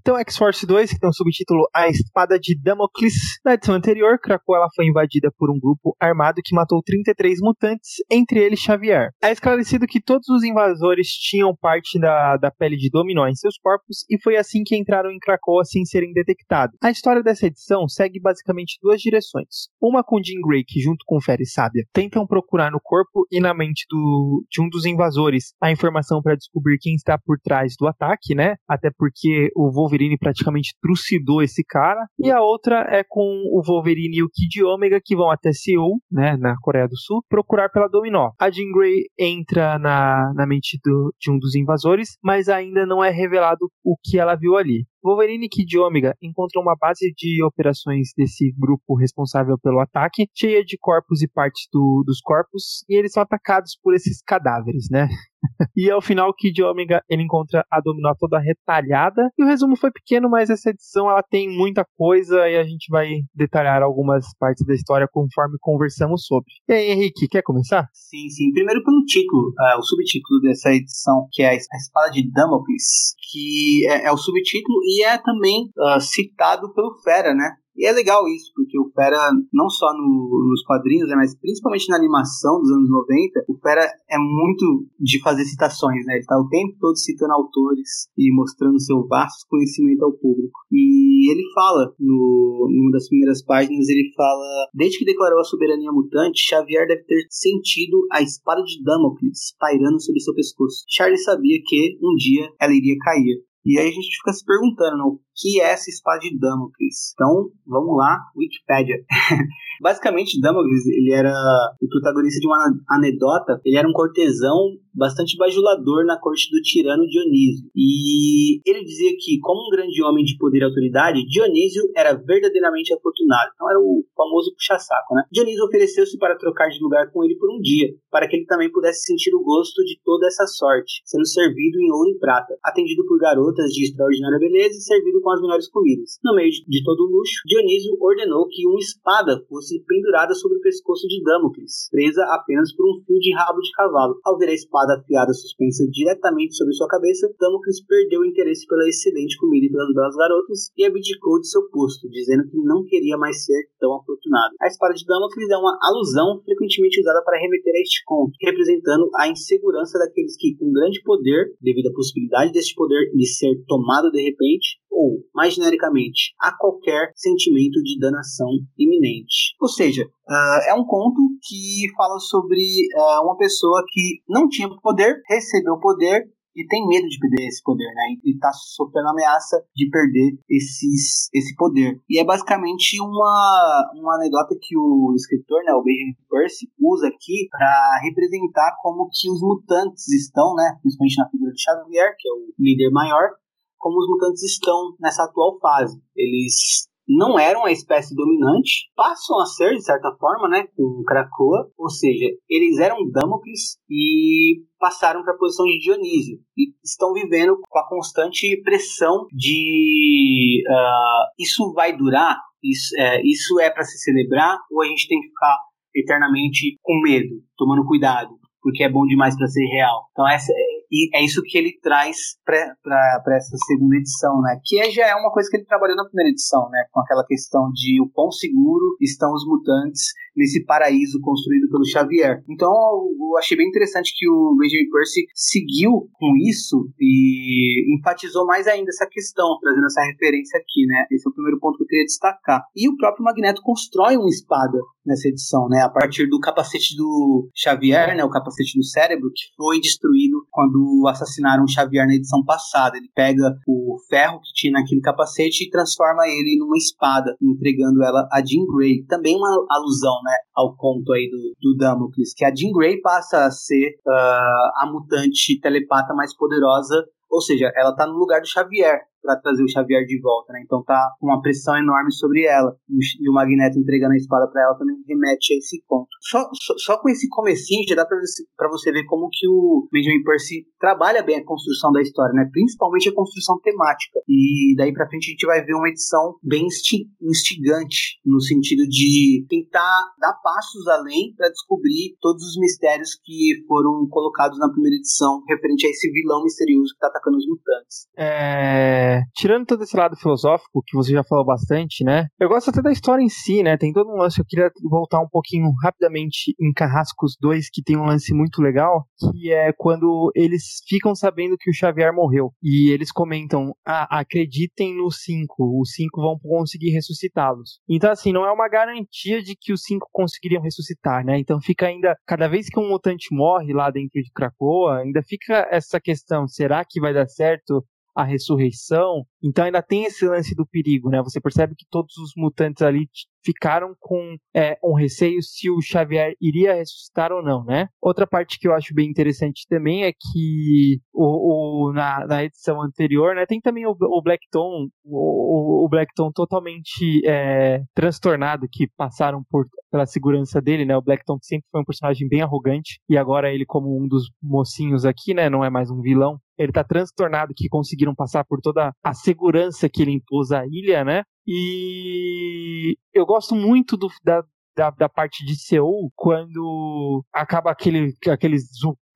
Então, X-Force 2, que tem o subtítulo A Espada de Damocles. Na edição anterior, Krakoa foi invadida por um grupo armado que matou 33 mutantes, entre eles Xavier. É esclarecido que todos os invasores tinham parte da, da pele de Dominó em seus corpos e foi assim que entraram em Krakoa sem serem detectados. A história dessa edição segue basicamente duas direções. Uma com Jean Grey, que junto com Fera e Sábia tentam procurar no corpo e na mente do, de um dos invasores a informação para descobrir descobrir quem está por trás do ataque, né? Até porque o Wolverine praticamente trucidou esse cara. E a outra é com o Wolverine e o Kid Omega que vão até Seul, né, na Coreia do Sul, procurar pela Dominó. A Jean Grey entra na, na mente do, de um dos invasores, mas ainda não é revelado o que ela viu ali. Wolverine Kid Omega encontram uma base de operações desse grupo responsável pelo ataque, cheia de corpos e partes do, dos corpos, e eles são atacados por esses cadáveres, né? e ao final, Kid Omega ele encontra a Dominó toda retalhada. E o resumo foi pequeno, mas essa edição ela tem muita coisa e a gente vai detalhar algumas partes da história conforme conversamos sobre. E aí, Henrique, quer começar? Sim, sim. Primeiro pelo título, uh, o subtítulo dessa edição, que é a Espada de Damocles, que é, é o subtítulo e é também uh, citado pelo Fera, né? E é legal isso, porque o Fera, não só no, nos quadrinhos, né, mas principalmente na animação dos anos 90, o Fera é muito de fazer citações, né? Ele tá o tempo todo citando autores e mostrando seu vasto conhecimento ao público. E ele fala, no, numa das primeiras páginas, ele fala: Desde que declarou a soberania mutante, Xavier deve ter sentido a espada de Damocles pairando sobre seu pescoço. Charlie sabia que um dia ela iria cair. E aí a gente fica se perguntando o que é essa espada de Damocles. Então, vamos lá, Wikipedia. Basicamente, Damocles, ele era o protagonista de uma anedota, ele era um cortesão bastante bajulador na corte do tirano Dionísio. E ele dizia que, como um grande homem de poder e autoridade, Dionísio era verdadeiramente afortunado. Então era o famoso puxa-saco, né? Dionísio ofereceu-se para trocar de lugar com ele por um dia, para que ele também pudesse sentir o gosto de toda essa sorte, sendo servido em ouro e prata, atendido por garotas de extraordinária beleza e servido com as melhores comidas. No meio de todo o luxo, Dionísio ordenou que uma espada fosse pendurada sobre o pescoço de Damocles, presa apenas por um fio de rabo de cavalo. Ao ver a espada afiada suspensa diretamente sobre sua cabeça, Damocles perdeu o interesse pela excelente comida e pelas belas garotas e abdicou de seu posto, dizendo que não queria mais ser tão afortunado. A espada de Damocles é uma alusão frequentemente usada para remeter a este conto, representando a insegurança daqueles que, com grande poder, devido à possibilidade deste poder lhe ser tomado de repente, ou, mais genericamente, a qualquer sentimento de danação iminente. Ou seja, uh, é um conto que fala sobre uh, uma pessoa que não tinha poder, recebeu poder e tem medo de perder esse poder, né? E está sofrendo ameaça de perder esses, esse poder. E é basicamente uma, uma anedota que o escritor, né, o Benjamin Percy, usa aqui para representar como que os mutantes estão, né? Principalmente na figura de Xavier, que é o líder maior, como os mutantes estão nessa atual fase. Eles não eram a espécie dominante, passam a ser, de certa forma, né, com Krakoa, ou seja, eles eram Damocles e passaram para a posição de Dionísio e estão vivendo com a constante pressão de uh, isso vai durar, isso é, isso é para se celebrar ou a gente tem que ficar eternamente com medo, tomando cuidado, porque é bom demais para ser real. Então essa e é isso que ele traz para essa segunda edição, né? Que é, já é uma coisa que ele trabalhou na primeira edição, né? Com aquela questão de o quão seguro estão os mutantes nesse paraíso construído pelo Xavier. Então eu achei bem interessante que o Benjamin Percy seguiu com isso e enfatizou mais ainda essa questão, trazendo essa referência aqui, né? Esse é o primeiro ponto que eu queria destacar. E o próprio Magneto constrói uma espada nessa edição, né? A partir do capacete do Xavier, né? O capacete do cérebro, que foi destruído quando assassinaram o Xavier na edição passada. Ele pega o ferro que tinha naquele capacete e transforma ele numa espada, entregando ela a Jean Grey. Também uma alusão, né? Ao conto aí do, do Damocles, que a Jean Grey passa a ser uh, a mutante telepata mais poderosa ou seja, ela tá no lugar do Xavier para trazer o Xavier de volta, né? Então tá uma pressão enorme sobre ela. E o Magneto entregando a espada para ela também remete a esse ponto. Só, só, só com esse comecinho já dá para você ver como que o Benjamin Percy trabalha bem a construção da história, né? Principalmente a construção temática. E daí para frente a gente vai ver uma edição bem instigante no sentido de tentar dar passos além para descobrir todos os mistérios que foram colocados na primeira edição referente a esse vilão misterioso que tá atacando os mutantes. É tirando todo esse lado filosófico, que você já falou bastante, né? Eu gosto até da história em si, né? Tem todo um lance, eu queria voltar um pouquinho rapidamente em Carrascos 2, que tem um lance muito legal, que é quando eles ficam sabendo que o Xavier morreu. E eles comentam, ah, acreditem no 5, os 5 vão conseguir ressuscitá-los. Então, assim, não é uma garantia de que os 5 conseguiriam ressuscitar, né? Então fica ainda, cada vez que um mutante morre lá dentro de Krakoa, ainda fica essa questão, será que vai dar certo? A ressurreição. Então ainda tem esse lance do perigo, né? Você percebe que todos os mutantes ali ficaram com é, um receio se o Xavier iria ressuscitar ou não, né? Outra parte que eu acho bem interessante também é que o, o na, na, edição anterior, né, tem também o, o Blackton, o, o Blackton totalmente é, transtornado que passaram por pela segurança dele, né? O Blackton sempre foi um personagem bem arrogante e agora ele como um dos mocinhos aqui, né, não é mais um vilão. Ele tá transtornado que conseguiram passar por toda a segurança que ele impôs à ilha, né? E eu gosto muito do, da, da, da, parte de Seul quando acaba aquele, aqueles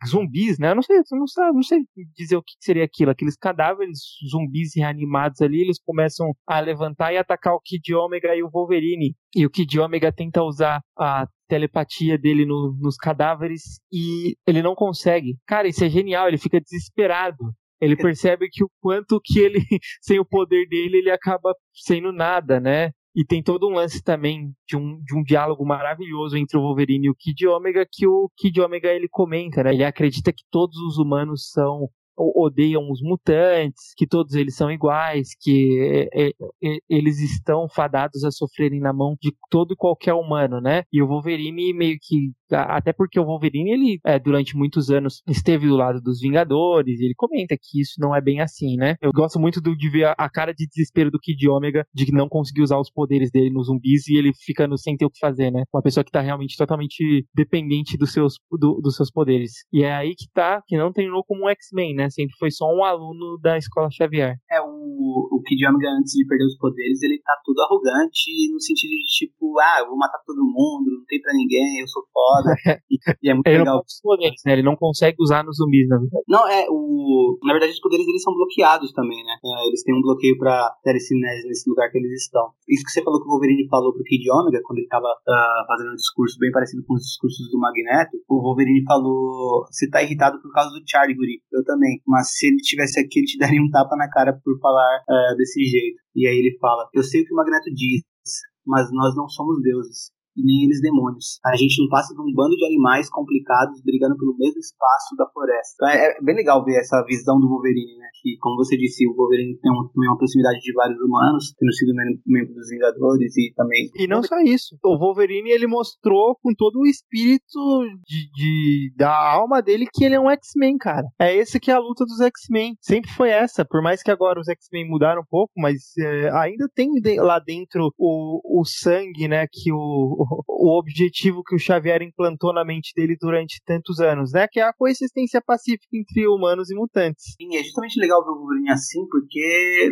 zumbis, né? Eu não sei, não não sei dizer o que seria aquilo. Aqueles cadáveres zumbis reanimados ali, eles começam a levantar e atacar o Kid Omega e o Wolverine. E o Kid Omega tenta usar a telepatia dele no, nos cadáveres e ele não consegue. Cara, isso é genial, ele fica desesperado. Ele percebe que o quanto que ele, sem o poder dele, ele acaba sendo nada, né? E tem todo um lance também de um, de um diálogo maravilhoso entre o Wolverine e o Kid Omega, que o Kid Omega ele comenta, né? Ele acredita que todos os humanos são odeiam os mutantes, que todos eles são iguais, que é, é, é, eles estão fadados a sofrerem na mão de todo e qualquer humano, né? E o Wolverine meio que até porque o Wolverine, ele, é, durante muitos anos, esteve do lado dos Vingadores, ele comenta que isso não é bem assim, né? Eu gosto muito do, de ver a, a, cara de desespero do Kid Omega, de que não conseguir usar os poderes dele nos zumbis e ele ficando sem ter o que fazer, né? Uma pessoa que tá realmente totalmente dependente dos seus, do, dos seus poderes. E é aí que tá, que não treinou como um X-Men, né? Sempre foi só um aluno da Escola Xavier. É, o, o Kid Omega, antes de perder os poderes, ele tá todo arrogante, no sentido de tipo, ah, eu vou matar todo mundo, não tem pra ninguém, eu sou foda foda. e, é muito ele legal. Não poderes, né? Ele não consegue usar nos zumbis, na verdade. Não, é, o. Na verdade, os poderes eles são bloqueados também, né? É, eles têm um bloqueio pra telecinese nesse lugar que eles estão. Isso que você falou que o Wolverine falou pro Kid Omega, quando ele tava uh, fazendo um discurso bem parecido com os discursos do Magneto, o Wolverine falou: Você tá irritado por causa do Charlie, Guri. Eu também. Mas se ele tivesse aqui, ele te daria um tapa na cara por falar uh, desse jeito. E aí ele fala: Eu sei o que o Magneto diz, mas nós não somos deuses e nem eles demônios. A gente não passa de um bando de animais complicados brigando pelo mesmo espaço da floresta. Então é, é bem legal ver essa visão do Wolverine, né? Que, como você disse, o Wolverine tem, um, uma proximidade de vários humanos, tendo sido membro dos Vingadores e também. E não só isso. O Wolverine ele mostrou com todo o espírito de, de da alma dele que ele é um X-Men, cara. É esse que é a luta dos X-Men. Sempre foi essa. Por mais que agora os X-Men mudaram um pouco, mas é, ainda tem lá dentro o, o sangue, né? Que o, o objetivo que o Xavier implantou na mente dele durante tantos anos, né? Que é a coexistência pacífica entre humanos e mutantes. Sim, é justamente legal ver o Wolverine assim, porque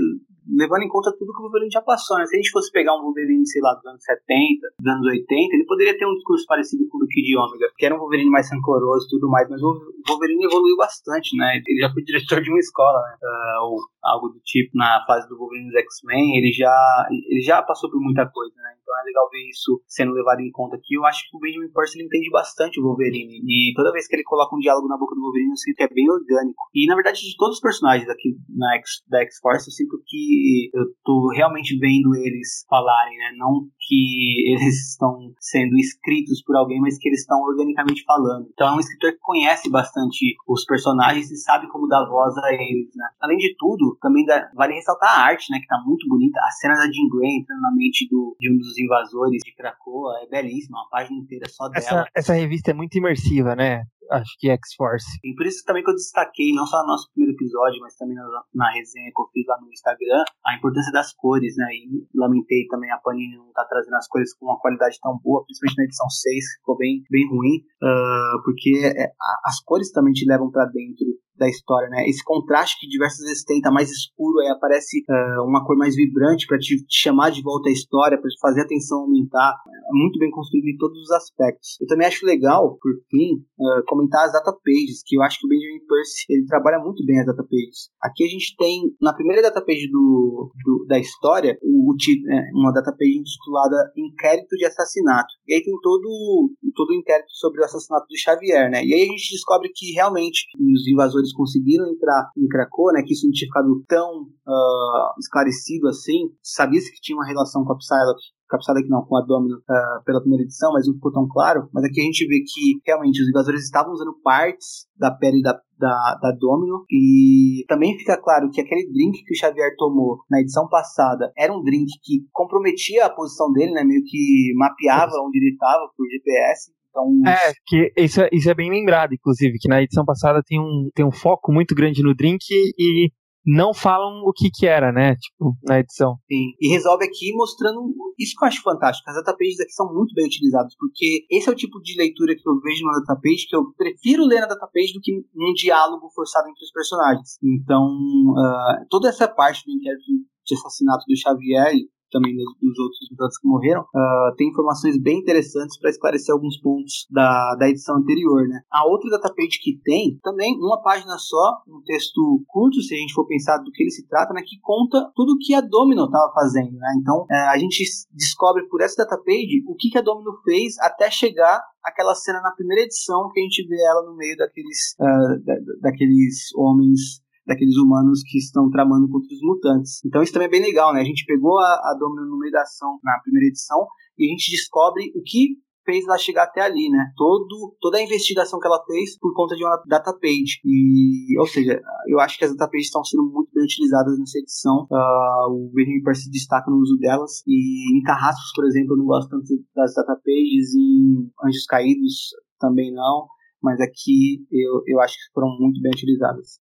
levando em conta tudo que o Wolverine já passou, né? Se a gente fosse pegar um Wolverine, sei lá, dos anos 70, dos anos 80, ele poderia ter um discurso parecido com o do Kid Omega, que era um Wolverine mais rancoroso e tudo mais, mas o Wolverine evoluiu bastante, né? Ele já foi diretor de uma escola, né? Uh, ou algo do tipo, na fase do Wolverine dos X-Men, ele já, ele já passou por muita coisa, né? Então é legal ver isso sendo levado em conta aqui. Eu acho que o Benjamin Percy ele entende bastante o Wolverine, e toda vez que ele coloca um diálogo na boca do Wolverine, eu sinto que é bem orgânico. E na verdade, de todos os personagens aqui na X, da X-Force, eu sinto que eu tô realmente vendo eles falarem, né? Não que eles estão sendo escritos por alguém, mas que eles estão organicamente falando. Então é um escritor que conhece bastante os personagens e sabe como dar voz a eles, né? Além de tudo, também dá, vale ressaltar a arte, né? Que tá muito bonita. A cena da Jean Grey entrando na mente do, de um dos invasores de Krakoa é belíssima, uma página inteira só dela. Essa, essa revista é muito imersiva, né? acho que X-Force. E por isso também que eu destaquei, não só no nosso primeiro episódio, mas também na, na resenha que eu fiz lá no Instagram, a importância das cores, né? E lamentei também a Panini não estar tá trazendo as cores com uma qualidade tão boa, principalmente na edição 6, ficou bem, bem ruim, uh, porque é, as cores também te levam para dentro da história, né? Esse contraste que diversas vezes tem, tá mais escuro, aí aparece uh, uma cor mais vibrante para te, te, chamar de volta à história, para fazer a atenção aumentar. É muito bem construído em todos os aspectos. Eu também acho legal, por fim, uh, comentar as data pages, que eu acho que o Benjamin Percy ele trabalha muito bem as data pages. Aqui a gente tem, na primeira data page do, do da história, o, o, é, uma data page intitulada Inquérito de Assassinato. E aí tem todo, todo o inquérito sobre o assassinato de Xavier, né? E aí a gente descobre que realmente os invasores eles conseguiram entrar em Krakow, né, que isso não tinha ficado tão uh, esclarecido assim, sabia-se que tinha uma relação com a Psylocke, com a Psylocke não, com a Domino uh, pela primeira edição, mas não ficou tão claro, mas aqui a gente vê que realmente os invasores estavam usando partes da pele da, da, da Domino. E também fica claro que aquele drink que o Xavier tomou na edição passada era um drink que comprometia a posição dele, né, meio que mapeava onde ele estava por GPS, então, é, que isso, é, isso é bem lembrado, inclusive, que na edição passada tem um, tem um foco muito grande no drink e não falam o que que era, né? Tipo, na edição. Sim. E resolve aqui mostrando isso que eu acho fantástico. As datapages aqui são muito bem utilizadas, porque esse é o tipo de leitura que eu vejo na datapage que eu prefiro ler na datapage do que um diálogo forçado entre os personagens. Então, uh, toda essa parte do inquérito de assassinato do Xavier também dos, dos outros mutantes que morreram, uh, tem informações bem interessantes para esclarecer alguns pontos da, da edição anterior, né? A outra datapage que tem, também uma página só, um texto curto, se a gente for pensar do que ele se trata, né? Que conta tudo o que a Domino estava fazendo, né? Então, uh, a gente descobre por essa datapage o que, que a Domino fez até chegar aquela cena na primeira edição que a gente vê ela no meio daqueles, uh, da, daqueles homens daqueles humanos que estão tramando contra os mutantes. Então isso também é bem legal, né? A gente pegou a, a Domino no meio da ação na primeira edição e a gente descobre o que fez ela chegar até ali, né? Todo, toda a investigação que ela fez por conta de uma data page. E, ou seja, eu acho que as data pages estão sendo muito bem utilizadas nessa edição. Uh, o Benjamin Percy destaca no uso delas. E em Carrascos, por exemplo, eu não gosto tanto das data pages. Em Anjos Caídos também não. Mas aqui eu, eu acho que foram muito bem utilizadas.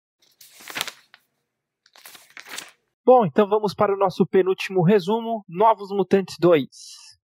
Bom, então vamos para o nosso penúltimo resumo: Novos Mutantes 2.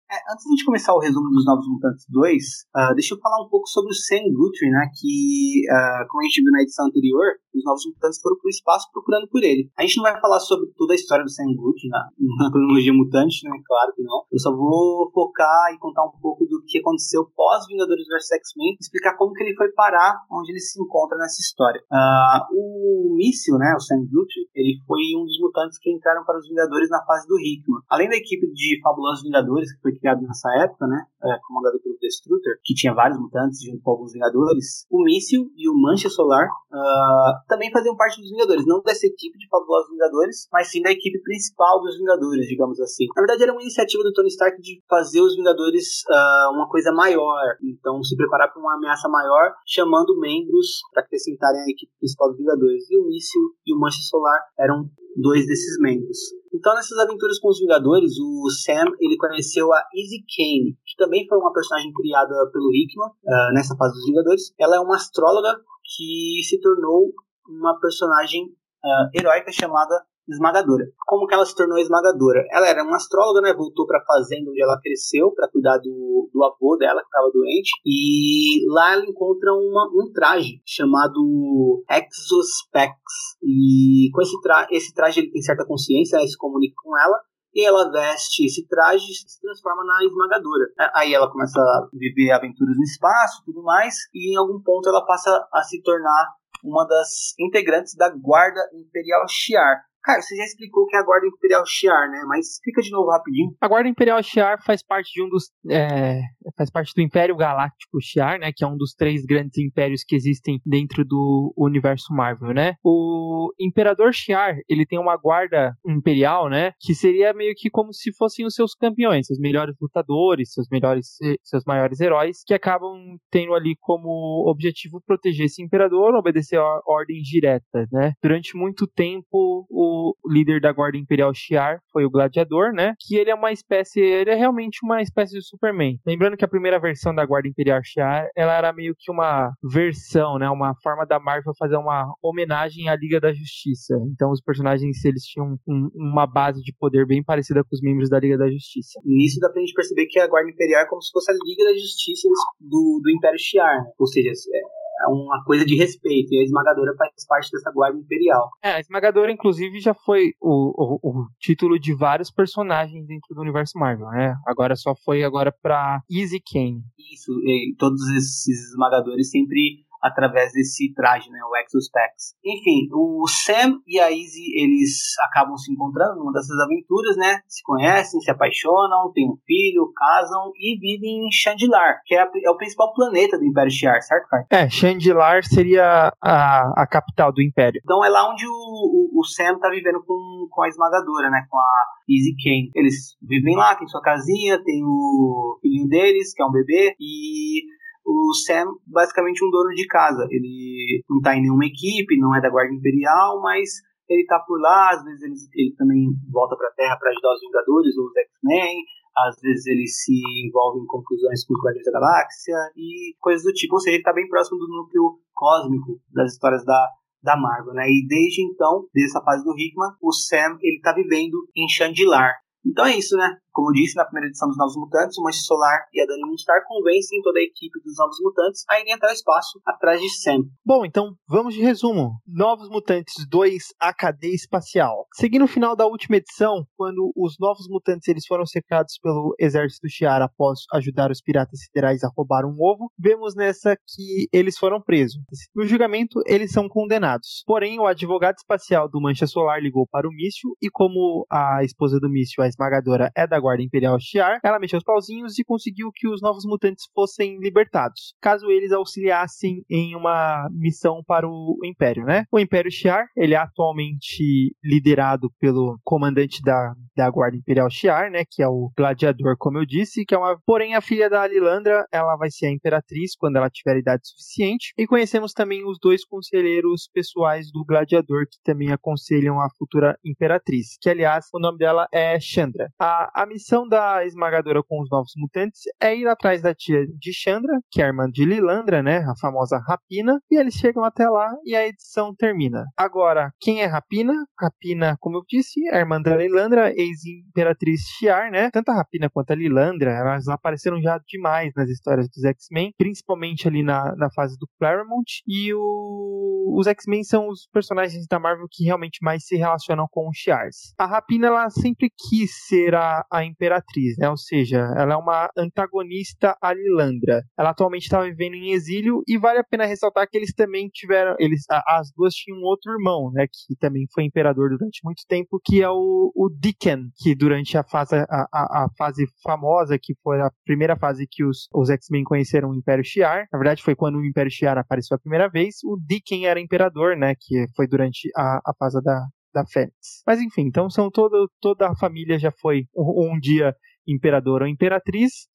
É, antes de a gente começar o resumo dos Novos Mutantes 2, uh, ah, deixa eu falar um pouco sobre o Sam Guthrie, né? Que, uh, como a gente viu na edição anterior, os Novos Mutantes foram para o espaço procurando por ele. A gente não vai falar sobre toda a história do Sam Guthrie na, na cronologia mutante, né? Claro que não. Eu só vou focar e contar um pouco do que aconteceu pós-Vingadores vs X-Men, explicar como que ele foi parar onde ele se encontra nessa história. Uh, o Míssil, né? O Sam Guthrie, ele foi um dos mutantes que entraram para os Vingadores na fase do Hickman. Além da equipe de Fabulosos Vingadores, que foi criado nessa época, né? É, comandado pelo Destructor, que tinha vários mutantes junto com alguns Vingadores. O Míssil e o Mancha Solar uh, também faziam parte dos Vingadores, não dessa equipe de fabulosos Vingadores, mas sim da equipe principal dos Vingadores, digamos assim. Na verdade, era uma iniciativa do Tony Stark de fazer os Vingadores uh, uma coisa maior, então se preparar para uma ameaça maior, chamando membros para acrescentarem a equipe principal dos Vingadores. E o Míssil e o Mancha Solar eram dois desses membros. Então, nessas aventuras com os Vingadores, o Sam ele conheceu a Easy Kane, que também foi uma personagem criada pelo Hickman uh, nessa fase dos Vingadores. Ela é uma astróloga que se tornou uma personagem uh, heróica chamada esmagadora. Como que ela se tornou esmagadora? Ela era uma astróloga, né? Voltou para a fazenda onde ela cresceu para cuidar do, do avô dela que estava doente e lá ela encontra uma, um traje chamado Exospex e com esse, tra esse traje ele tem certa consciência, né? se comunica com ela e ela veste esse traje e se transforma na esmagadora. Aí ela começa a viver aventuras no espaço, tudo mais, e em algum ponto ela passa a se tornar uma das integrantes da Guarda Imperial Shi'ar, Cara, você já explicou que é a Guarda Imperial Shi'ar, né? Mas explica de novo rapidinho. A Guarda Imperial Shi'ar faz parte de um dos. É, faz parte do Império Galáctico Shi'ar, né? Que é um dos três grandes impérios que existem dentro do universo Marvel, né? O Imperador Shi'ar, ele tem uma guarda imperial, né? Que seria meio que como se fossem os seus campeões, seus melhores lutadores, seus melhores, seus maiores heróis, que acabam tendo ali como objetivo proteger esse imperador, obedecer a ordens diretas, né? Durante muito tempo, o o líder da Guarda Imperial Shi'ar foi o Gladiador, né? Que ele é uma espécie, ele é realmente uma espécie de Superman. Lembrando que a primeira versão da Guarda Imperial Shi'ar, ela era meio que uma versão, né? Uma forma da Marvel fazer uma homenagem à Liga da Justiça. Então os personagens eles tinham um, uma base de poder bem parecida com os membros da Liga da Justiça. Nisso dá pra gente perceber que a Guarda Imperial é como se fosse a Liga da Justiça do, do Império Shi'ar, né? Ou seja, é uma coisa de respeito. E a esmagadora faz parte dessa guarda imperial. É, a esmagadora, inclusive, já foi o, o, o título de vários personagens dentro do universo Marvel, né? Agora só foi agora pra Easy Kane. Isso, todos esses esmagadores sempre através desse traje, né, o Exospex. Enfim, o Sam e a Izzy, eles acabam se encontrando numa dessas aventuras, né, se conhecem, se apaixonam, têm um filho, casam e vivem em Chandilar, que é, a, é o principal planeta do Império Shi'ar, certo, cara? É, Chandilar seria a, a capital do Império. Então é lá onde o, o, o Sam tá vivendo com, com a esmagadora, né, com a Izzy Kane. Eles vivem lá, tem sua casinha, tem o filhinho deles, que é um bebê, e o Sam basicamente um dono de casa. Ele não está em nenhuma equipe, não é da Guarda Imperial, mas ele está por lá, às vezes ele, ele também volta para a Terra para ajudar os Vingadores ou os X-Men, às vezes ele se envolve em conclusões com os Guardiões da Galáxia e coisas do tipo. Ou seja, ele está bem próximo do núcleo cósmico das histórias da, da Marvel, né? E desde então, desde essa fase do Hickman, o Sam ele está vivendo em Chandilar. Então é isso, né? Como disse na primeira edição dos Novos Mutantes, o Manche Solar e a Dani Moonstar convencem toda a equipe dos Novos Mutantes a irem até o espaço atrás de Sam. Bom, então vamos de resumo. Novos Mutantes 2, a cadeia espacial. Seguindo o final da última edição, quando os Novos Mutantes eles foram cercados pelo exército Shi'ar após ajudar os piratas siderais a roubar um ovo, vemos nessa que eles foram presos. No julgamento, eles são condenados. Porém, o advogado espacial do Mancha Solar ligou para o míssil e como a esposa do míssil, a esmagadora, é da Guarda Imperial Shi'ar, ela mexeu os pauzinhos e conseguiu que os novos mutantes fossem libertados, caso eles auxiliassem em uma missão para o Império, né? O Império Shi'ar, ele é atualmente liderado pelo comandante da, da Guarda Imperial Shi'ar, né, que é o Gladiador, como eu disse, que é uma, porém a filha da Lilandra, ela vai ser a imperatriz quando ela tiver idade suficiente. E conhecemos também os dois conselheiros pessoais do Gladiador que também aconselham a futura imperatriz, que aliás, o nome dela é Chandra. A, a missão da esmagadora com os novos mutantes é ir atrás da tia de Chandra, que é a irmã de Lilandra, né, a famosa Rapina, e eles chegam até lá e a edição termina. Agora, quem é Rapina? Rapina, como eu disse, é a irmã da Lilandra, ex-imperatriz Shiar, né? Tanto a Rapina quanto a Lilandra, elas apareceram já demais nas histórias dos X-Men, principalmente ali na, na fase do Claremont, e o, os X-Men são os personagens da Marvel que realmente mais se relacionam com os Shiars. A Rapina, ela sempre quis ser a, a Imperatriz, né? Ou seja, ela é uma antagonista a Lilandra. Ela atualmente está vivendo em exílio e vale a pena ressaltar que eles também tiveram, eles, as duas tinham outro irmão, né? Que também foi imperador durante muito tempo, que é o, o Dicken, que durante a fase, a, a, fase famosa, que foi a primeira fase que os, os X-Men conheceram o Império Shi'ar, na verdade foi quando o Império Shi'ar apareceu a primeira vez, o Dicken era imperador, né? Que foi durante a, a fase da, da Fênix. Mas enfim, então são todo, toda a família já foi um, um dia imperador ou imperatriz,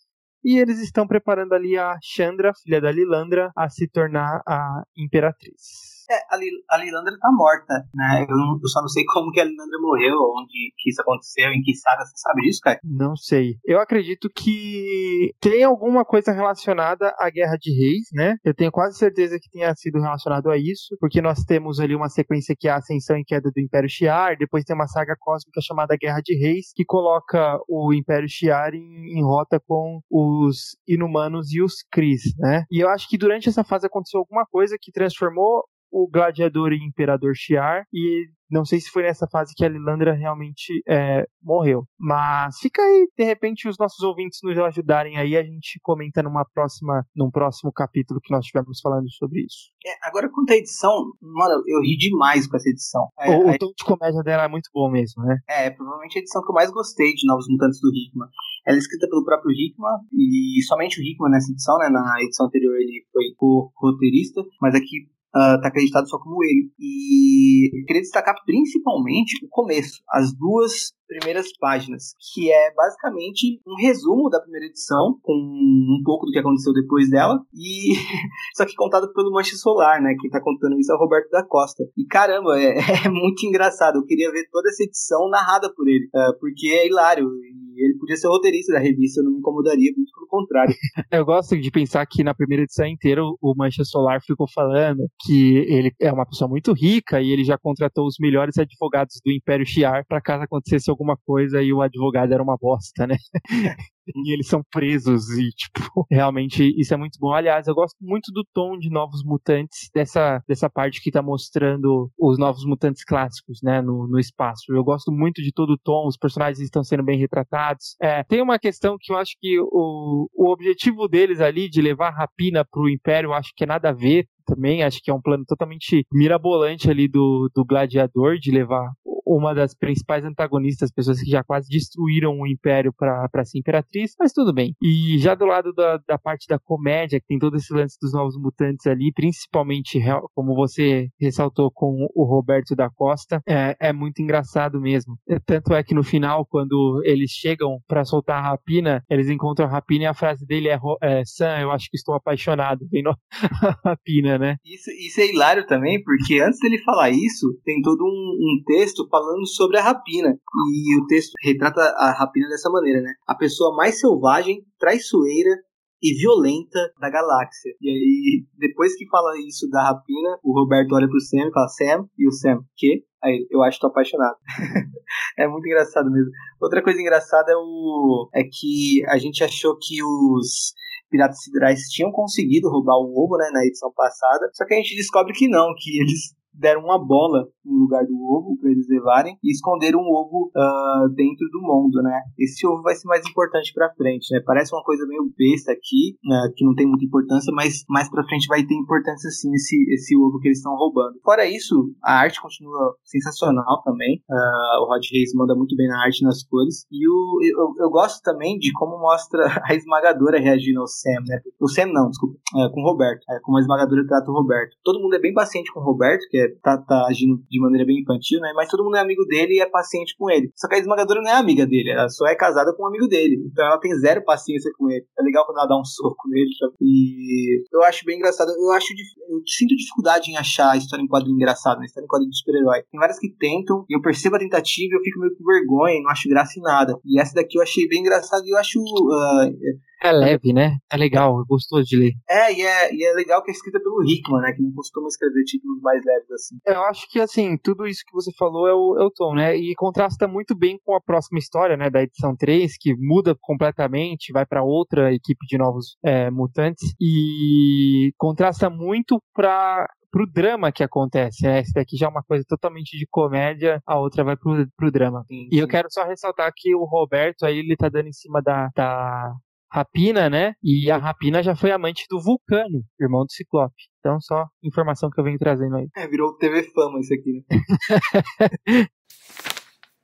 e eles estão preparando ali a Chandra, filha da Lilandra, a se tornar a imperatriz. É, a, Lil, a Lilandra tá morta, né? Eu, eu, só não sei como que a Lilandra morreu, onde que isso aconteceu, em que saga, você sabe disso, cara? Não sei. Eu acredito que tem alguma coisa relacionada à Guerra de Reis, né? Eu tenho quase certeza que tenha sido relacionado a isso, porque nós temos ali uma sequência que é a ascensão e queda do Império Shi'ar, depois tem uma saga cósmica chamada Guerra de Reis, que coloca o Império Shi'ar em, em rota com os Inumanos e os Kree, né? E eu acho que durante essa fase aconteceu alguma coisa que transformou o gladiador e imperador Shiar e não sei se foi nessa fase que a Lilandra realmente é, morreu. Mas fica aí, de repente, os nossos ouvintes nos ajudarem aí, a gente comenta numa próxima, num próximo capítulo que nós estivermos falando sobre isso. É, agora, quanto à edição, mano, eu ri demais com essa edição. É, o, o tom de comédia dela é muito bom mesmo, né? É, provavelmente a edição que eu mais gostei de Novos Mutantes do Hickman. Ela é escrita pelo próprio Hickman, e somente o Hickman nessa edição, né? Na edição anterior ele foi o roteirista, mas aqui está uh, acreditado só como ele. E eu queria destacar principalmente o começo, as duas primeiras páginas, que é basicamente um resumo da primeira edição, com um pouco do que aconteceu depois dela, e só que contado pelo Manche Solar, né? Quem tá contando isso é o Roberto da Costa. E caramba, é, é muito engraçado. Eu queria ver toda essa edição narrada por ele, uh, porque é hilário. E ele podia ser roteirista da revista, eu não me incomodaria, muito pelo contrário. eu gosto de pensar que na primeira edição inteira o Mancha Solar ficou falando que ele é uma pessoa muito rica e ele já contratou os melhores advogados do Império Shiar para caso acontecesse alguma coisa e o advogado era uma bosta, né? e eles são presos e, tipo, realmente isso é muito bom. Aliás, eu gosto muito do tom de Novos Mutantes, dessa, dessa parte que tá mostrando os Novos Mutantes clássicos, né, no, no espaço. Eu gosto muito de todo o tom, os personagens estão sendo bem retratados. É, tem uma questão que eu acho que o, o objetivo deles ali de levar a rapina pro Império, eu acho que é nada a ver também. Acho que é um plano totalmente mirabolante ali do, do gladiador de levar uma das principais antagonistas, pessoas que já quase destruíram o império para ser imperatriz, mas tudo bem. E já do lado da, da parte da comédia, que tem todo esse lance dos novos mutantes ali, principalmente, como você ressaltou com o Roberto da Costa, é, é muito engraçado mesmo. É, tanto é que no final, quando eles chegam para soltar a rapina, eles encontram a rapina e a frase dele é, é Sam, eu acho que estou apaixonado, vendo a rapina, né? Isso, isso é hilário também, porque antes dele falar isso, tem todo um, um texto falando sobre a rapina. E o texto retrata a rapina dessa maneira, né? A pessoa mais selvagem, traiçoeira e violenta da galáxia. E aí, depois que fala isso da rapina, o Roberto olha pro Sam e fala, Sam, e o Sam, que? Aí, eu acho que tô apaixonado. é muito engraçado mesmo. Outra coisa engraçada é o é que a gente achou que os Piratas Siderais tinham conseguido roubar o ovo, né, na edição passada, só que a gente descobre que não, que eles deram uma bola no lugar do ovo para eles levarem e esconderam um ovo uh, dentro do mundo, né? Esse ovo vai ser mais importante para frente, né? Parece uma coisa meio besta aqui, né? que não tem muita importância, mas mais para frente vai ter importância sim esse, esse ovo que eles estão roubando. Fora isso, a arte continua sensacional também. Uh, o Rod Reis manda muito bem na arte, nas cores. E o, eu, eu gosto também de como mostra a esmagadora reagindo ao Sam, né? O Sam não, desculpa, é, com o Roberto. É, como a esmagadora trata o Roberto. Todo mundo é bem paciente com o Roberto, que é, tá, tá agindo de maneira bem infantil, né? Mas todo mundo é amigo dele e é paciente com ele. Só que a esmagadora não é amiga dele, ela só é casada com um amigo dele. Então ela tem zero paciência com ele. É legal quando ela dá um soco nele. Sabe? E eu acho bem engraçado. Eu acho eu sinto dificuldade em achar a história em quadrinho engraçada, né? História em quadrinho de super-herói. Tem várias que tentam, e eu percebo a tentativa e eu fico meio com vergonha, não acho graça em nada. E essa daqui eu achei bem engraçada e eu acho. Uh, é leve, né? É legal, gostou de ler. É e, é, e é legal que é escrita pelo Hickman, né? Que não costuma escrever títulos mais leves assim. Eu acho que, assim, tudo isso que você falou é o, é o tom, né? E contrasta muito bem com a próxima história, né? Da edição 3, que muda completamente, vai para outra equipe de novos é, mutantes. E contrasta muito pra pro drama que acontece, né? Esse daqui já é uma coisa totalmente de comédia, a outra vai pro, pro drama. Sim, sim. E eu quero só ressaltar que o Roberto aí, ele tá dando em cima da, da Rapina, né? E a Rapina já foi amante do Vulcano, irmão do Ciclope. Então, só informação que eu venho trazendo aí. É, virou TV Fama isso aqui, né?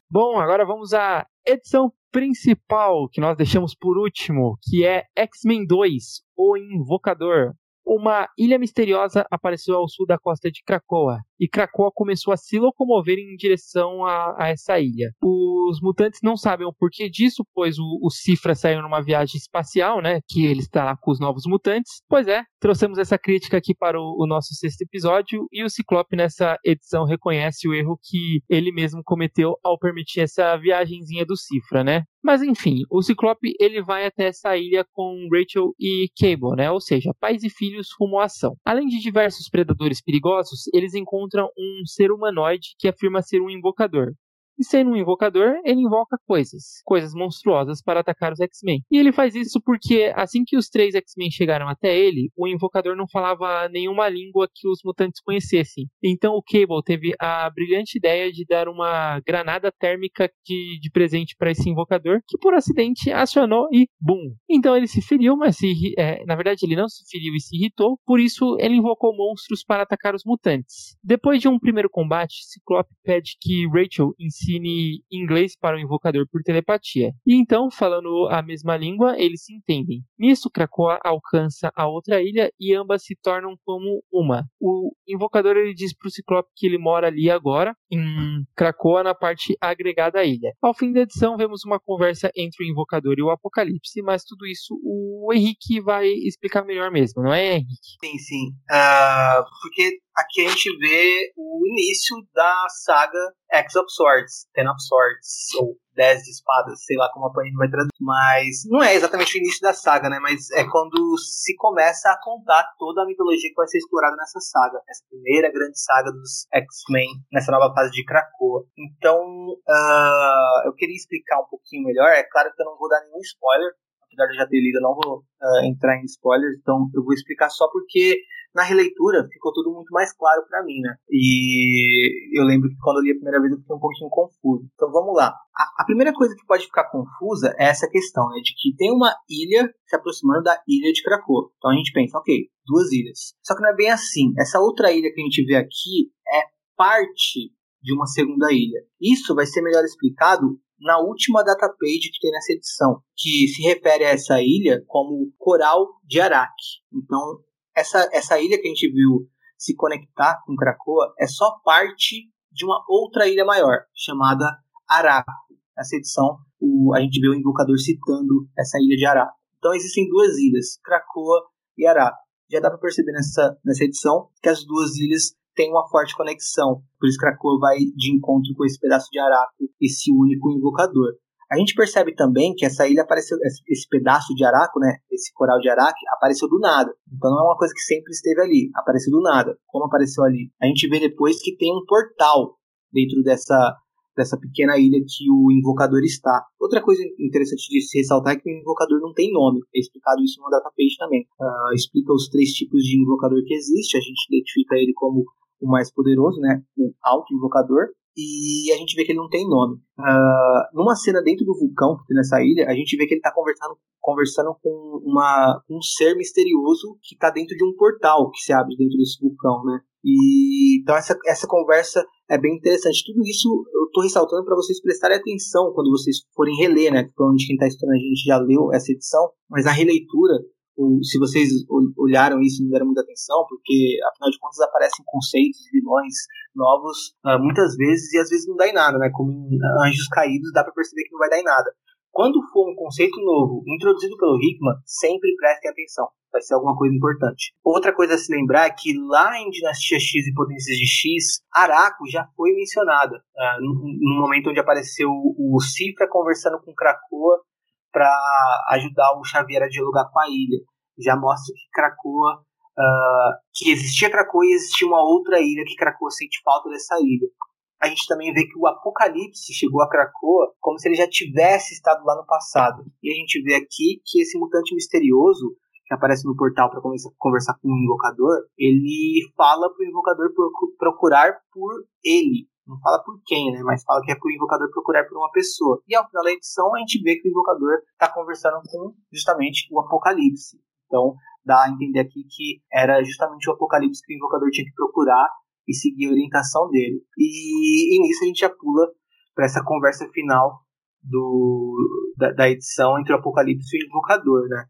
Bom, agora vamos à edição principal que nós deixamos por último, que é X-Men 2, O Invocador. Uma ilha misteriosa apareceu ao sul da costa de Krakoa, e Krakoa começou a se locomover em direção a, a essa ilha. Os mutantes não sabem o porquê disso, pois o, o Cifra saiu numa viagem espacial, né? Que ele está lá com os novos mutantes. Pois é, trouxemos essa crítica aqui para o, o nosso sexto episódio, e o Ciclope nessa edição reconhece o erro que ele mesmo cometeu ao permitir essa viagemzinha do Cifra, né? Mas enfim, o Ciclope ele vai até essa ilha com Rachel e Cable, né? Ou seja, pais e filhos rumo à ação. Além de diversos predadores perigosos, eles encontram um ser humanoide que afirma ser um invocador. E sendo um invocador, ele invoca coisas, coisas monstruosas para atacar os X-Men. E ele faz isso porque assim que os três X-Men chegaram até ele, o invocador não falava nenhuma língua que os mutantes conhecessem. Então o Cable teve a brilhante ideia de dar uma granada térmica de, de presente para esse invocador, que por acidente acionou e bum. Então ele se feriu, mas se, é, na verdade ele não se feriu e se irritou, por isso ele invocou monstros para atacar os mutantes. Depois de um primeiro combate, Ciclope pede que Rachel ensine ensine inglês para o invocador por telepatia. E então, falando a mesma língua, eles se entendem. Nisso, Krakoa alcança a outra ilha e ambas se tornam como uma. O invocador ele diz para o Ciclope que ele mora ali agora, em Krakoa, na parte agregada à ilha. Ao fim da edição, vemos uma conversa entre o invocador e o Apocalipse, mas tudo isso o Henrique vai explicar melhor mesmo, não é, Henrique? Sim, sim. Uh, porque aqui a gente vê o início da saga X of Swords, Ten of Swords, ou Dez de Espadas, sei lá como a Panini vai traduzir. Mas não é exatamente o início da saga, né? Mas é quando se começa a contar toda a mitologia que vai ser explorada nessa saga. Essa primeira grande saga dos X-Men, nessa nova fase de Krakoa. Então, uh, eu queria explicar um pouquinho melhor. É claro que eu não vou dar nenhum spoiler, apesar de eu já ter lido, eu não vou uh, entrar em spoilers, então eu vou explicar só porque na releitura ficou tudo muito mais claro para mim, né? E eu lembro que quando eu li a primeira vez eu fiquei um pouquinho confuso. Então vamos lá. A, a primeira coisa que pode ficar confusa é essa questão, né? De que tem uma ilha se aproximando da ilha de Krakow. Então a gente pensa, ok, duas ilhas. Só que não é bem assim. Essa outra ilha que a gente vê aqui é parte de uma segunda ilha. Isso vai ser melhor explicado na última data page que tem nessa edição, que se refere a essa ilha como Coral de Arak. Então, essa, essa ilha que a gente viu se conectar com Krakoa é só parte de uma outra ilha maior, chamada Araco. Nessa edição, o, a gente vê o invocador citando essa ilha de Araco. Então existem duas ilhas, Krakoa e Araco. Já dá para perceber nessa, nessa edição que as duas ilhas têm uma forte conexão. Por isso Krakoa vai de encontro com esse pedaço de Araco, esse único invocador. A gente percebe também que essa ilha apareceu, esse pedaço de Araco, né, esse coral de Araque, apareceu do nada. Então não é uma coisa que sempre esteve ali, apareceu do nada. Como apareceu ali? A gente vê depois que tem um portal dentro dessa, dessa pequena ilha que o invocador está. Outra coisa interessante de se ressaltar é que o invocador não tem nome. É explicado isso no database também. Uh, explica os três tipos de invocador que existe. A gente identifica ele como o mais poderoso, né? O alto invocador e a gente vê que ele não tem nome. Uh, numa cena dentro do vulcão que tem nessa ilha, a gente vê que ele está conversando, conversando com uma, um ser misterioso que está dentro de um portal que se abre dentro desse vulcão, né? E então essa, essa conversa é bem interessante. Tudo isso eu estou ressaltando para vocês prestarem atenção quando vocês forem reler, né? Provavelmente quem está estudando a gente já leu essa edição, mas a releitura se vocês olharam isso e não deram muita atenção, porque afinal de contas aparecem conceitos de vilões novos uh, muitas vezes e às vezes não dá em nada, né? Como em Anjos Caídos dá para perceber que não vai dar em nada. Quando for um conceito novo introduzido pelo Hickman, sempre prestem atenção. Vai ser alguma coisa importante. Outra coisa a se lembrar é que lá em Dinastia X e Potências de X, Araco já foi mencionada. Uh, no, no, momento onde apareceu o Cifra conversando com Krakoa para ajudar o Xavier a dialogar com a ilha. Já mostra que Krakoa, uh, que existia Krakoa e existia uma outra ilha que Krakoa sente falta dessa ilha. A gente também vê que o Apocalipse chegou a Krakoa como se ele já tivesse estado lá no passado. E a gente vê aqui que esse mutante misterioso que aparece no portal para conversar com o invocador, ele fala para o invocador procurar por ele, não fala por quem, né? Mas fala que é para o invocador procurar por uma pessoa. E ao final da edição a gente vê que o invocador está conversando com justamente o Apocalipse. Então dá a entender aqui que era justamente o Apocalipse que o invocador tinha que procurar e seguir a orientação dele. E, e nisso a gente já pula para essa conversa final do, da, da, edição entre o Apocalipse e o invocador, né?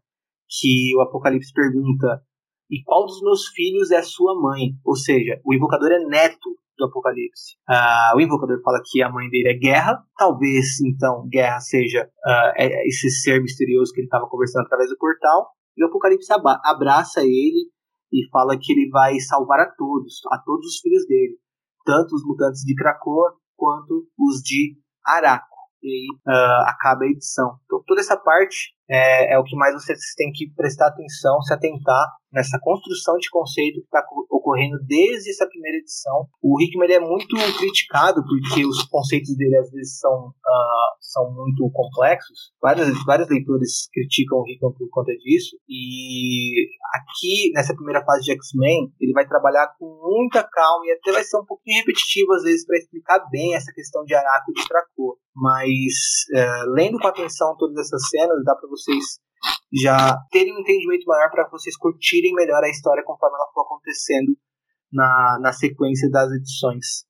Que o Apocalipse pergunta: e qual dos meus filhos é sua mãe? Ou seja, o invocador é neto do Apocalipse. Uh, o invocador fala que a mãe dele é Guerra. Talvez, então, Guerra seja uh, esse ser misterioso que ele estava conversando através do portal. E o Apocalipse abraça ele e fala que ele vai salvar a todos, a todos os filhos dele. Tanto os mutantes de Krakoa quanto os de Araco. E aí uh, acaba a edição. Então toda essa parte é, é o que mais vocês têm que prestar atenção, se atentar nessa construção de conceito que está ocorrendo desde essa primeira edição. O Hickman ele é muito criticado porque os conceitos dele às vezes são, uh, são muito complexos. Vários leitores criticam o Hickman por conta disso. E aqui, nessa primeira fase de X-Men, ele vai trabalhar com muita calma e até vai ser um pouquinho repetitivo às vezes para explicar bem essa questão de Araco e de Krakoa. Mas, uh, lendo com atenção todas essas cenas, dá para vocês já terem um entendimento maior para vocês curtirem melhor a história conforme ela for acontecendo na, na sequência das edições.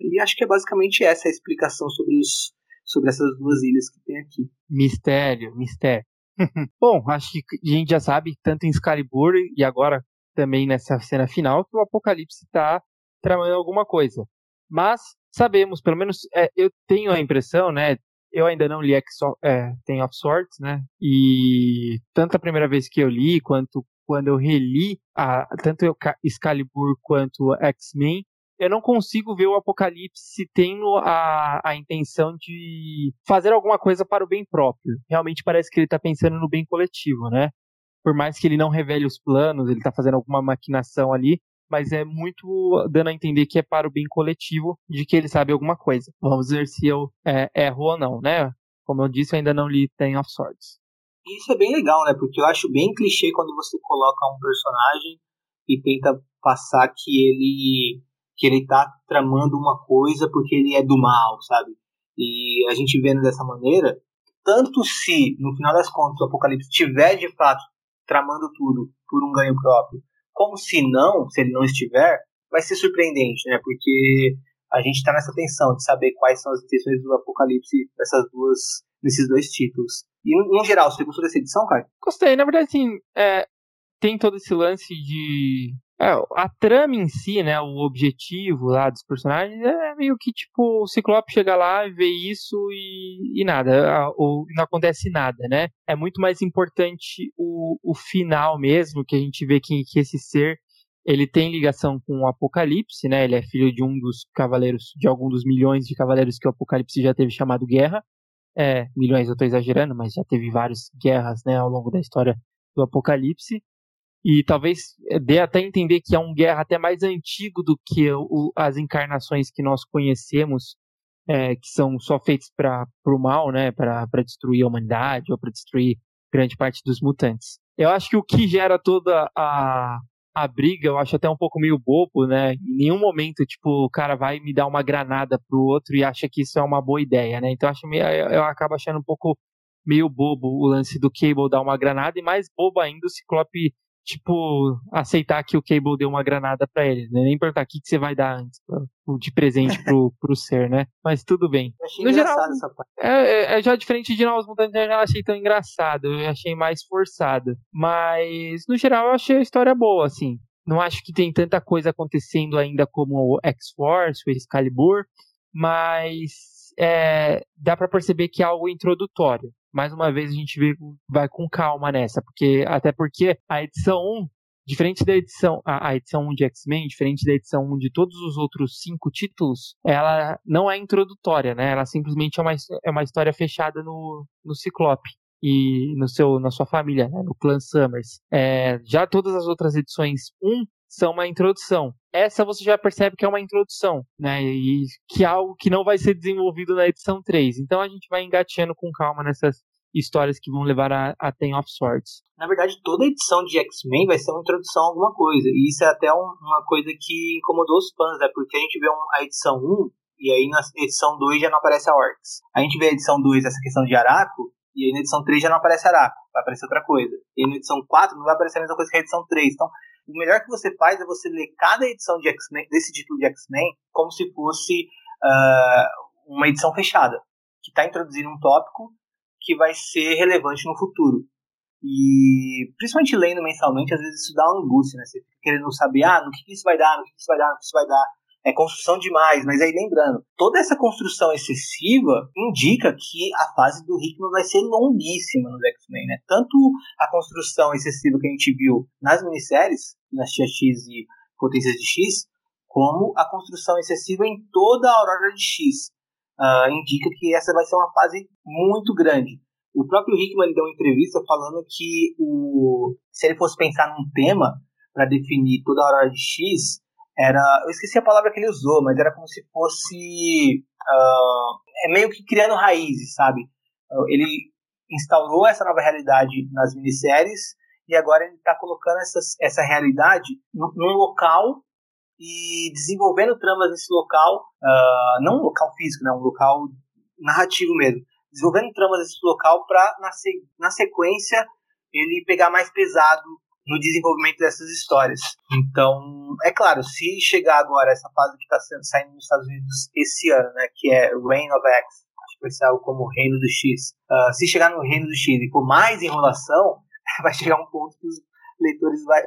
E acho que é basicamente essa a explicação sobre, os, sobre essas duas ilhas que tem aqui. Mistério, mistério. Bom, acho que a gente já sabe, tanto em Excalibur e agora também nessa cena final, que o Apocalipse está tramando alguma coisa. Mas sabemos, pelo menos é, eu tenho a impressão, né, eu ainda não li X, é, Ten of Swords, né? E tanto a primeira vez que eu li, quanto quando eu reli a, tanto Excalibur quanto X-Men, eu não consigo ver o Apocalipse tendo a, a intenção de fazer alguma coisa para o bem próprio. Realmente parece que ele está pensando no bem coletivo, né? Por mais que ele não revele os planos, ele está fazendo alguma maquinação ali, mas é muito dando a entender que é para o bem coletivo de que ele sabe alguma coisa. Vamos ver se eu é, erro ou não, né? Como eu disse, eu ainda não li Ten of Swords. Isso é bem legal, né? Porque eu acho bem clichê quando você coloca um personagem e tenta passar que ele que ele tá tramando uma coisa porque ele é do mal, sabe? E a gente vendo dessa maneira, tanto se no final das contas o Apocalipse tiver de fato tramando tudo por um ganho próprio, como se não, se ele não estiver, vai ser surpreendente, né? Porque a gente está nessa tensão de saber quais são as intenções do Apocalipse nessas duas, nesses dois títulos. E, no geral, você gostou dessa edição, cara? Gostei. Na verdade, assim, é, tem todo esse lance de é, a trama em si, né, o objetivo lá dos personagens é meio que tipo o Ciclope chega lá e vê isso e, e nada, ou não acontece nada, né? É muito mais importante o, o final mesmo, que a gente vê que, que esse ser ele tem ligação com o Apocalipse, né? Ele é filho de um dos cavaleiros, de algum dos milhões de cavaleiros que o Apocalipse já teve chamado Guerra. É, milhões eu estou exagerando, mas já teve várias guerras, né, ao longo da história do Apocalipse e talvez eh, dê até entender que é um guerra até mais antigo do que o, as encarnações que nós conhecemos é, que são só feitos para o mal, né? Para destruir a humanidade ou para destruir grande parte dos mutantes. Eu acho que o que gera toda a, a briga, eu acho até um pouco meio bobo, né? Em nenhum momento, tipo, o cara vai me dar uma granada pro outro e acha que isso é uma boa ideia, né? Então eu acho meio, eu acabo achando um pouco meio bobo o lance do Cable dar uma granada e mais bobo ainda o Ciclope tipo, aceitar que o Cable deu uma granada para ele, né? Nem perguntar o que, que você vai dar antes de presente pro, pro ser, né? Mas tudo bem. Eu achei no geral, essa parte. É, é, é, já diferente de Novos Mutantes, eu já achei tão engraçado, eu achei mais forçado. Mas, no geral, eu achei a história boa, assim. Não acho que tem tanta coisa acontecendo ainda como o X-Force, o Excalibur, mas é, dá para perceber que é algo introdutório mais uma vez a gente vai com calma nessa, porque até porque a edição 1, diferente da edição, a, a edição 1 de X-Men, diferente da edição 1 de todos os outros cinco títulos, ela não é introdutória, né? Ela simplesmente é uma, é uma história fechada no, no Ciclope e no seu, na sua família, né, no clã Summers. É, já todas as outras edições 1 são uma introdução. Essa você já percebe que é uma introdução, né? E que é algo que não vai ser desenvolvido na edição 3. Então a gente vai engateando com calma nessas histórias que vão levar a, a Ten of Swords. Na verdade, toda edição de X-Men vai ser uma introdução a alguma coisa. E isso é até um, uma coisa que incomodou os fãs, né? Porque a gente vê um, a edição 1 e aí na edição 2 já não aparece a Orcs. A gente vê a edição 2 essa questão de Araco, e aí na edição 3 já não aparece Araco, vai aparecer outra coisa. E na edição 4 não vai aparecer a mesma coisa que a edição 3. Então, o melhor que você faz é você ler cada edição de desse título de X-Men, como se fosse uh, uma edição fechada, que está introduzindo um tópico que vai ser relevante no futuro. E principalmente lendo mensalmente, às vezes isso dá uma angústia, né? Você fica querendo saber, ah, no que, que isso vai dar, no que, que isso vai dar, no que isso vai dar. É construção demais, mas aí lembrando, toda essa construção excessiva indica que a fase do Hickman vai ser longuíssima no X-Men, né? Tanto a construção excessiva que a gente viu nas minisséries, Dinastia X e Potências de X, como a construção excessiva em toda a Aurora de X. Uh, indica que essa vai ser uma fase muito grande. O próprio Hickman deu uma entrevista falando que o, se ele fosse pensar num tema para definir toda a Aurora de X, era. Eu esqueci a palavra que ele usou, mas era como se fosse. Uh, é meio que criando raízes, sabe? Uh, ele instaurou essa nova realidade nas minisséries e agora ele está colocando essas, essa realidade num, local e desenvolvendo tramas nesse local, uh, não um local físico, né, um local narrativo mesmo, desenvolvendo tramas nesse local para na, na sequência ele pegar mais pesado no desenvolvimento dessas histórias. Então, é claro, se chegar agora essa fase que está saindo nos Estados Unidos esse ano, né, que é Reign of X, acho que vai ser algo como Reino do X. Uh, se chegar no Reino do X e for mais enrolação, vai chegar um ponto que os leitores vai,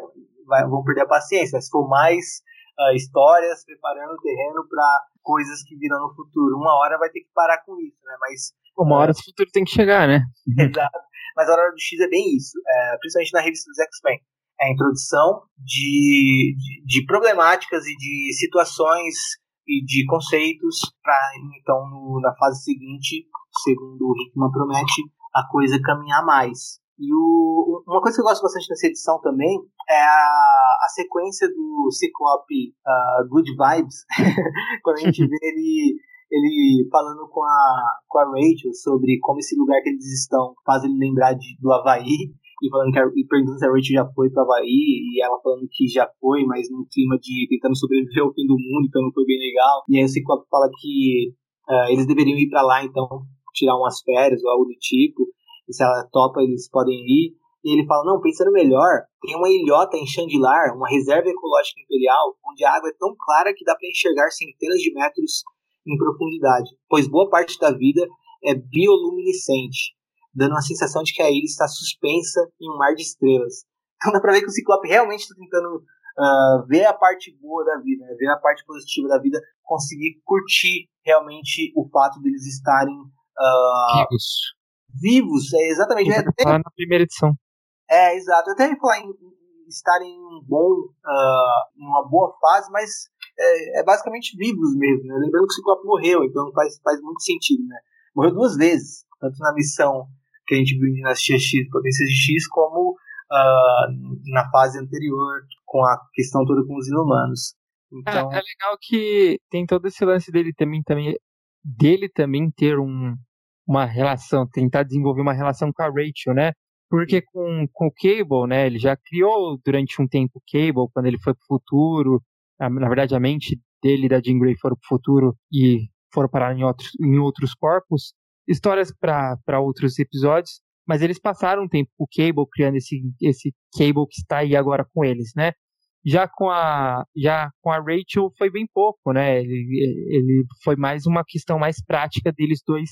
vai, vão perder a paciência. Se for mais uh, histórias preparando o terreno para coisas que virão no futuro, uma hora vai ter que parar com isso, né? Mas uma hora esse futuro tem que chegar, né? Exato. Mas a Hora do X é bem isso, é, principalmente na revista dos X-Men. É a introdução de, de, de, problemáticas e de situações e de conceitos para, então, no, na fase seguinte, segundo o Hickman promete, a coisa caminhar mais. E o, uma coisa que eu gosto bastante dessa edição também é a, a sequência do Ciclope uh, Good Vibes, quando a gente vê ele ele falando com a, com a Rachel sobre como esse lugar que eles estão faz ele lembrar de, do Havaí, e, falando que a, e perguntando se a Rachel já foi para Havaí, e ela falando que já foi, mas num clima de tentando sobreviver ao fim do mundo, então não foi bem legal. E aí o Ciclope fala que uh, eles deveriam ir para lá, então, tirar umas férias ou algo do tipo, e se ela topa, eles podem ir. E ele fala: não, pensando melhor, tem uma ilhota em Chandilar, uma reserva ecológica imperial, onde a água é tão clara que dá para enxergar centenas de metros em profundidade, pois boa parte da vida é bioluminescente, dando a sensação de que a ilha está suspensa em um mar de estrelas. Então dá pra ver que o Ciclope realmente está tentando uh, ver a parte boa da vida, né? ver a parte positiva da vida, conseguir curtir realmente o fato deles estarem uh, vivos. Vivos, é exatamente. É até, na primeira edição. É, exato. Eu até ia falar em, em estarem em um bom, uh, uma boa fase, mas é, é basicamente vivos mesmo, né? Lembrando que o Ciclope morreu, então faz, faz muito sentido, né? Morreu duas vezes, tanto na missão que a gente viu em Dinastia X, Potências de X, como uh, na fase anterior, com a questão toda com os inumanos. Então... É, é, legal que tem todo esse lance dele também, também dele também ter um, uma relação, tentar desenvolver uma relação com a Rachel, né? Porque com, com o Cable, né, ele já criou durante um tempo o Cable, quando ele foi pro futuro, na verdade a mente dele e da Jean Grey foram pro futuro e foram parar em outros, em outros corpos, histórias para outros episódios, mas eles passaram um tempo com o Cable criando esse, esse Cable que está aí agora com eles, né? Já com a já com a Rachel foi bem pouco, né? Ele, ele foi mais uma questão mais prática deles dois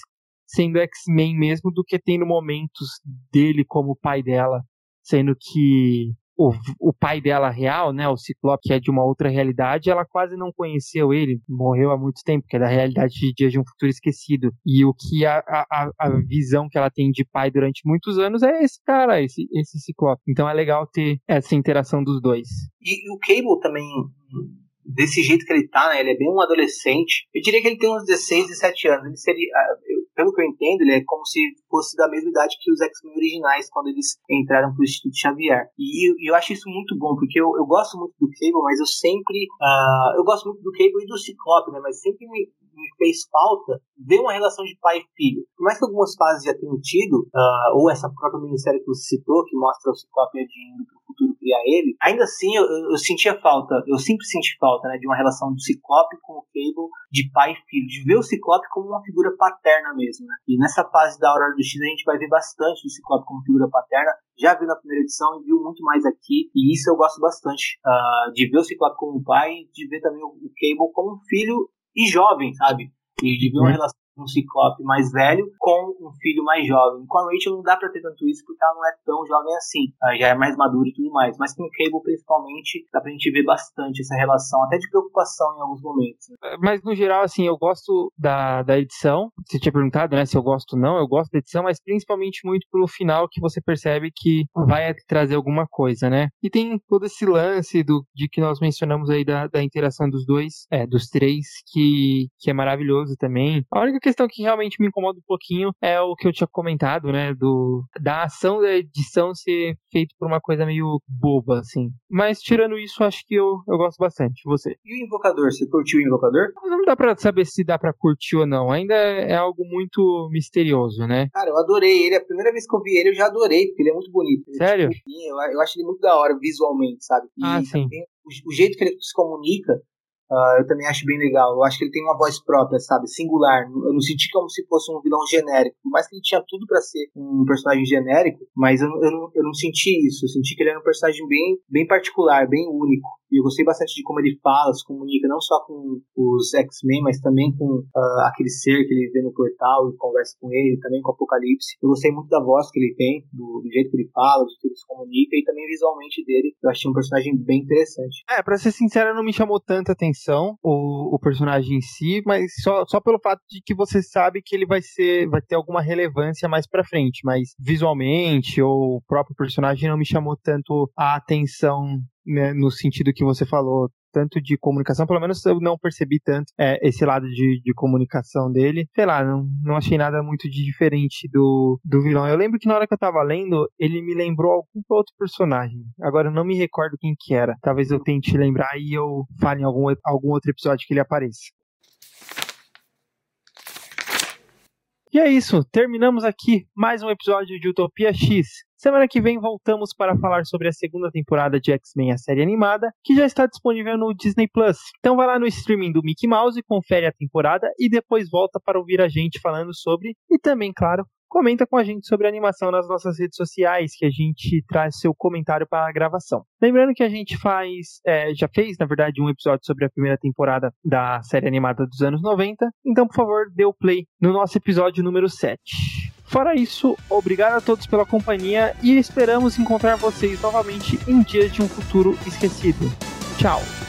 sendo X-Men mesmo do que tendo momentos dele como pai dela, sendo que o, o pai dela real, né, o Ciclope, que é de uma outra realidade, ela quase não conheceu ele, morreu há muito tempo, que é da realidade de Dias de um Futuro Esquecido. E o que a, a, a visão que ela tem de pai durante muitos anos é esse cara, esse, esse Ciclope. Então é legal ter essa interação dos dois. E, e o Cable também desse jeito que ele tá, né? Ele é bem um adolescente. Eu diria que ele tem uns 16, 17 anos. Ele seria, ah, pelo que eu entendo, ele é como se fosse da mesma idade que os X-Men originais, quando eles entraram pro Instituto Xavier. E, e eu acho isso muito bom, porque eu, eu gosto muito do Cable, mas eu sempre. Uh, eu gosto muito do Cable e do Ciclope, né? Mas sempre me, me fez falta ver uma relação de pai e filho. Por mais que algumas fases já tenham tido, uh, ou essa própria minissérie que você citou, que mostra o Ciclope indo pro futuro criar ele, ainda assim eu, eu, sentia falta, eu sempre senti falta, né, de uma relação do Ciclope com o Cable de pai e filho, de ver o Ciclope como uma figura paterna mesmo, né? E nessa fase da Aurora do X a gente vai ver bastante do Ciclope como figura paterna, já viu na primeira edição e viu muito mais aqui, e isso eu gosto bastante, uh, de ver o Ciclope como pai, de ver também o, Cable como filho e jovem, sabe? E de ver uma uhum. relação um Ciclope mais velho com um filho mais jovem. Com a Rachel não dá pra ter tanto isso porque ela não é tão jovem assim. Ela já é mais madura e tudo mais. Mas com o Cable, principalmente, dá pra gente ver bastante essa relação, até de preocupação em alguns momentos. Né? É, mas no geral, assim, eu gosto da, da edição. Você tinha perguntado, né, se eu gosto ou não. Eu gosto da edição, mas principalmente muito pelo final que você percebe que vai trazer alguma coisa, né? E tem todo esse lance do, de que nós mencionamos aí da, da interação dos dois, é, dos três, que, que é maravilhoso também. A única questão que realmente me incomoda um pouquinho é o que eu tinha comentado, né? Do, da ação da edição ser feita por uma coisa meio boba, assim. Mas tirando isso, acho que eu, eu gosto bastante. Você? E o Invocador? Você curtiu o Invocador? Não dá pra saber se dá pra curtir ou não. Ainda é algo muito misterioso, né? Cara, eu adorei ele. A primeira vez que eu vi ele, eu já adorei, porque ele é muito bonito. Ele é Sério? É tipo, eu, eu acho ele muito da hora visualmente, sabe? E ah, sim. O, o jeito que ele se comunica Uh, eu também acho bem legal. Eu acho que ele tem uma voz própria, sabe? Singular. Eu não senti como se fosse um vilão genérico. Por mais que ele tinha tudo para ser um personagem genérico, mas eu, eu, não, eu não senti isso. Eu senti que ele era um personagem bem, bem particular, bem único. E eu gostei bastante de como ele fala, se comunica, não só com os X-Men, mas também com uh, aquele ser que ele vê no portal e conversa com ele, também com o Apocalipse. Eu gostei muito da voz que ele tem, do, do jeito que ele fala, do jeito que ele se comunica e também visualmente dele. Eu achei um personagem bem interessante. É, pra ser sincero, não me chamou tanta atenção o, o personagem em si, mas só, só pelo fato de que você sabe que ele vai ser, vai ter alguma relevância mais pra frente, mas visualmente ou o próprio personagem não me chamou tanto a atenção né, no sentido que você falou, tanto de comunicação, pelo menos eu não percebi tanto é, esse lado de, de comunicação dele. Sei lá, não, não achei nada muito diferente do, do vilão. Eu lembro que na hora que eu tava lendo, ele me lembrou algum outro personagem. Agora eu não me recordo quem que era. Talvez eu tente lembrar e eu fale em algum, algum outro episódio que ele apareça. E é isso, terminamos aqui mais um episódio de Utopia X. Semana que vem voltamos para falar sobre a segunda temporada de X-Men, a série animada, que já está disponível no Disney Plus. Então vai lá no streaming do Mickey Mouse, confere a temporada e depois volta para ouvir a gente falando sobre e também, claro, comenta com a gente sobre a animação nas nossas redes sociais, que a gente traz seu comentário para a gravação. Lembrando que a gente faz, é, já fez, na verdade, um episódio sobre a primeira temporada da série animada dos anos 90, então, por favor, dê o play no nosso episódio número 7. Fora isso, obrigado a todos pela companhia e esperamos encontrar vocês novamente em dias de um futuro esquecido. Tchau!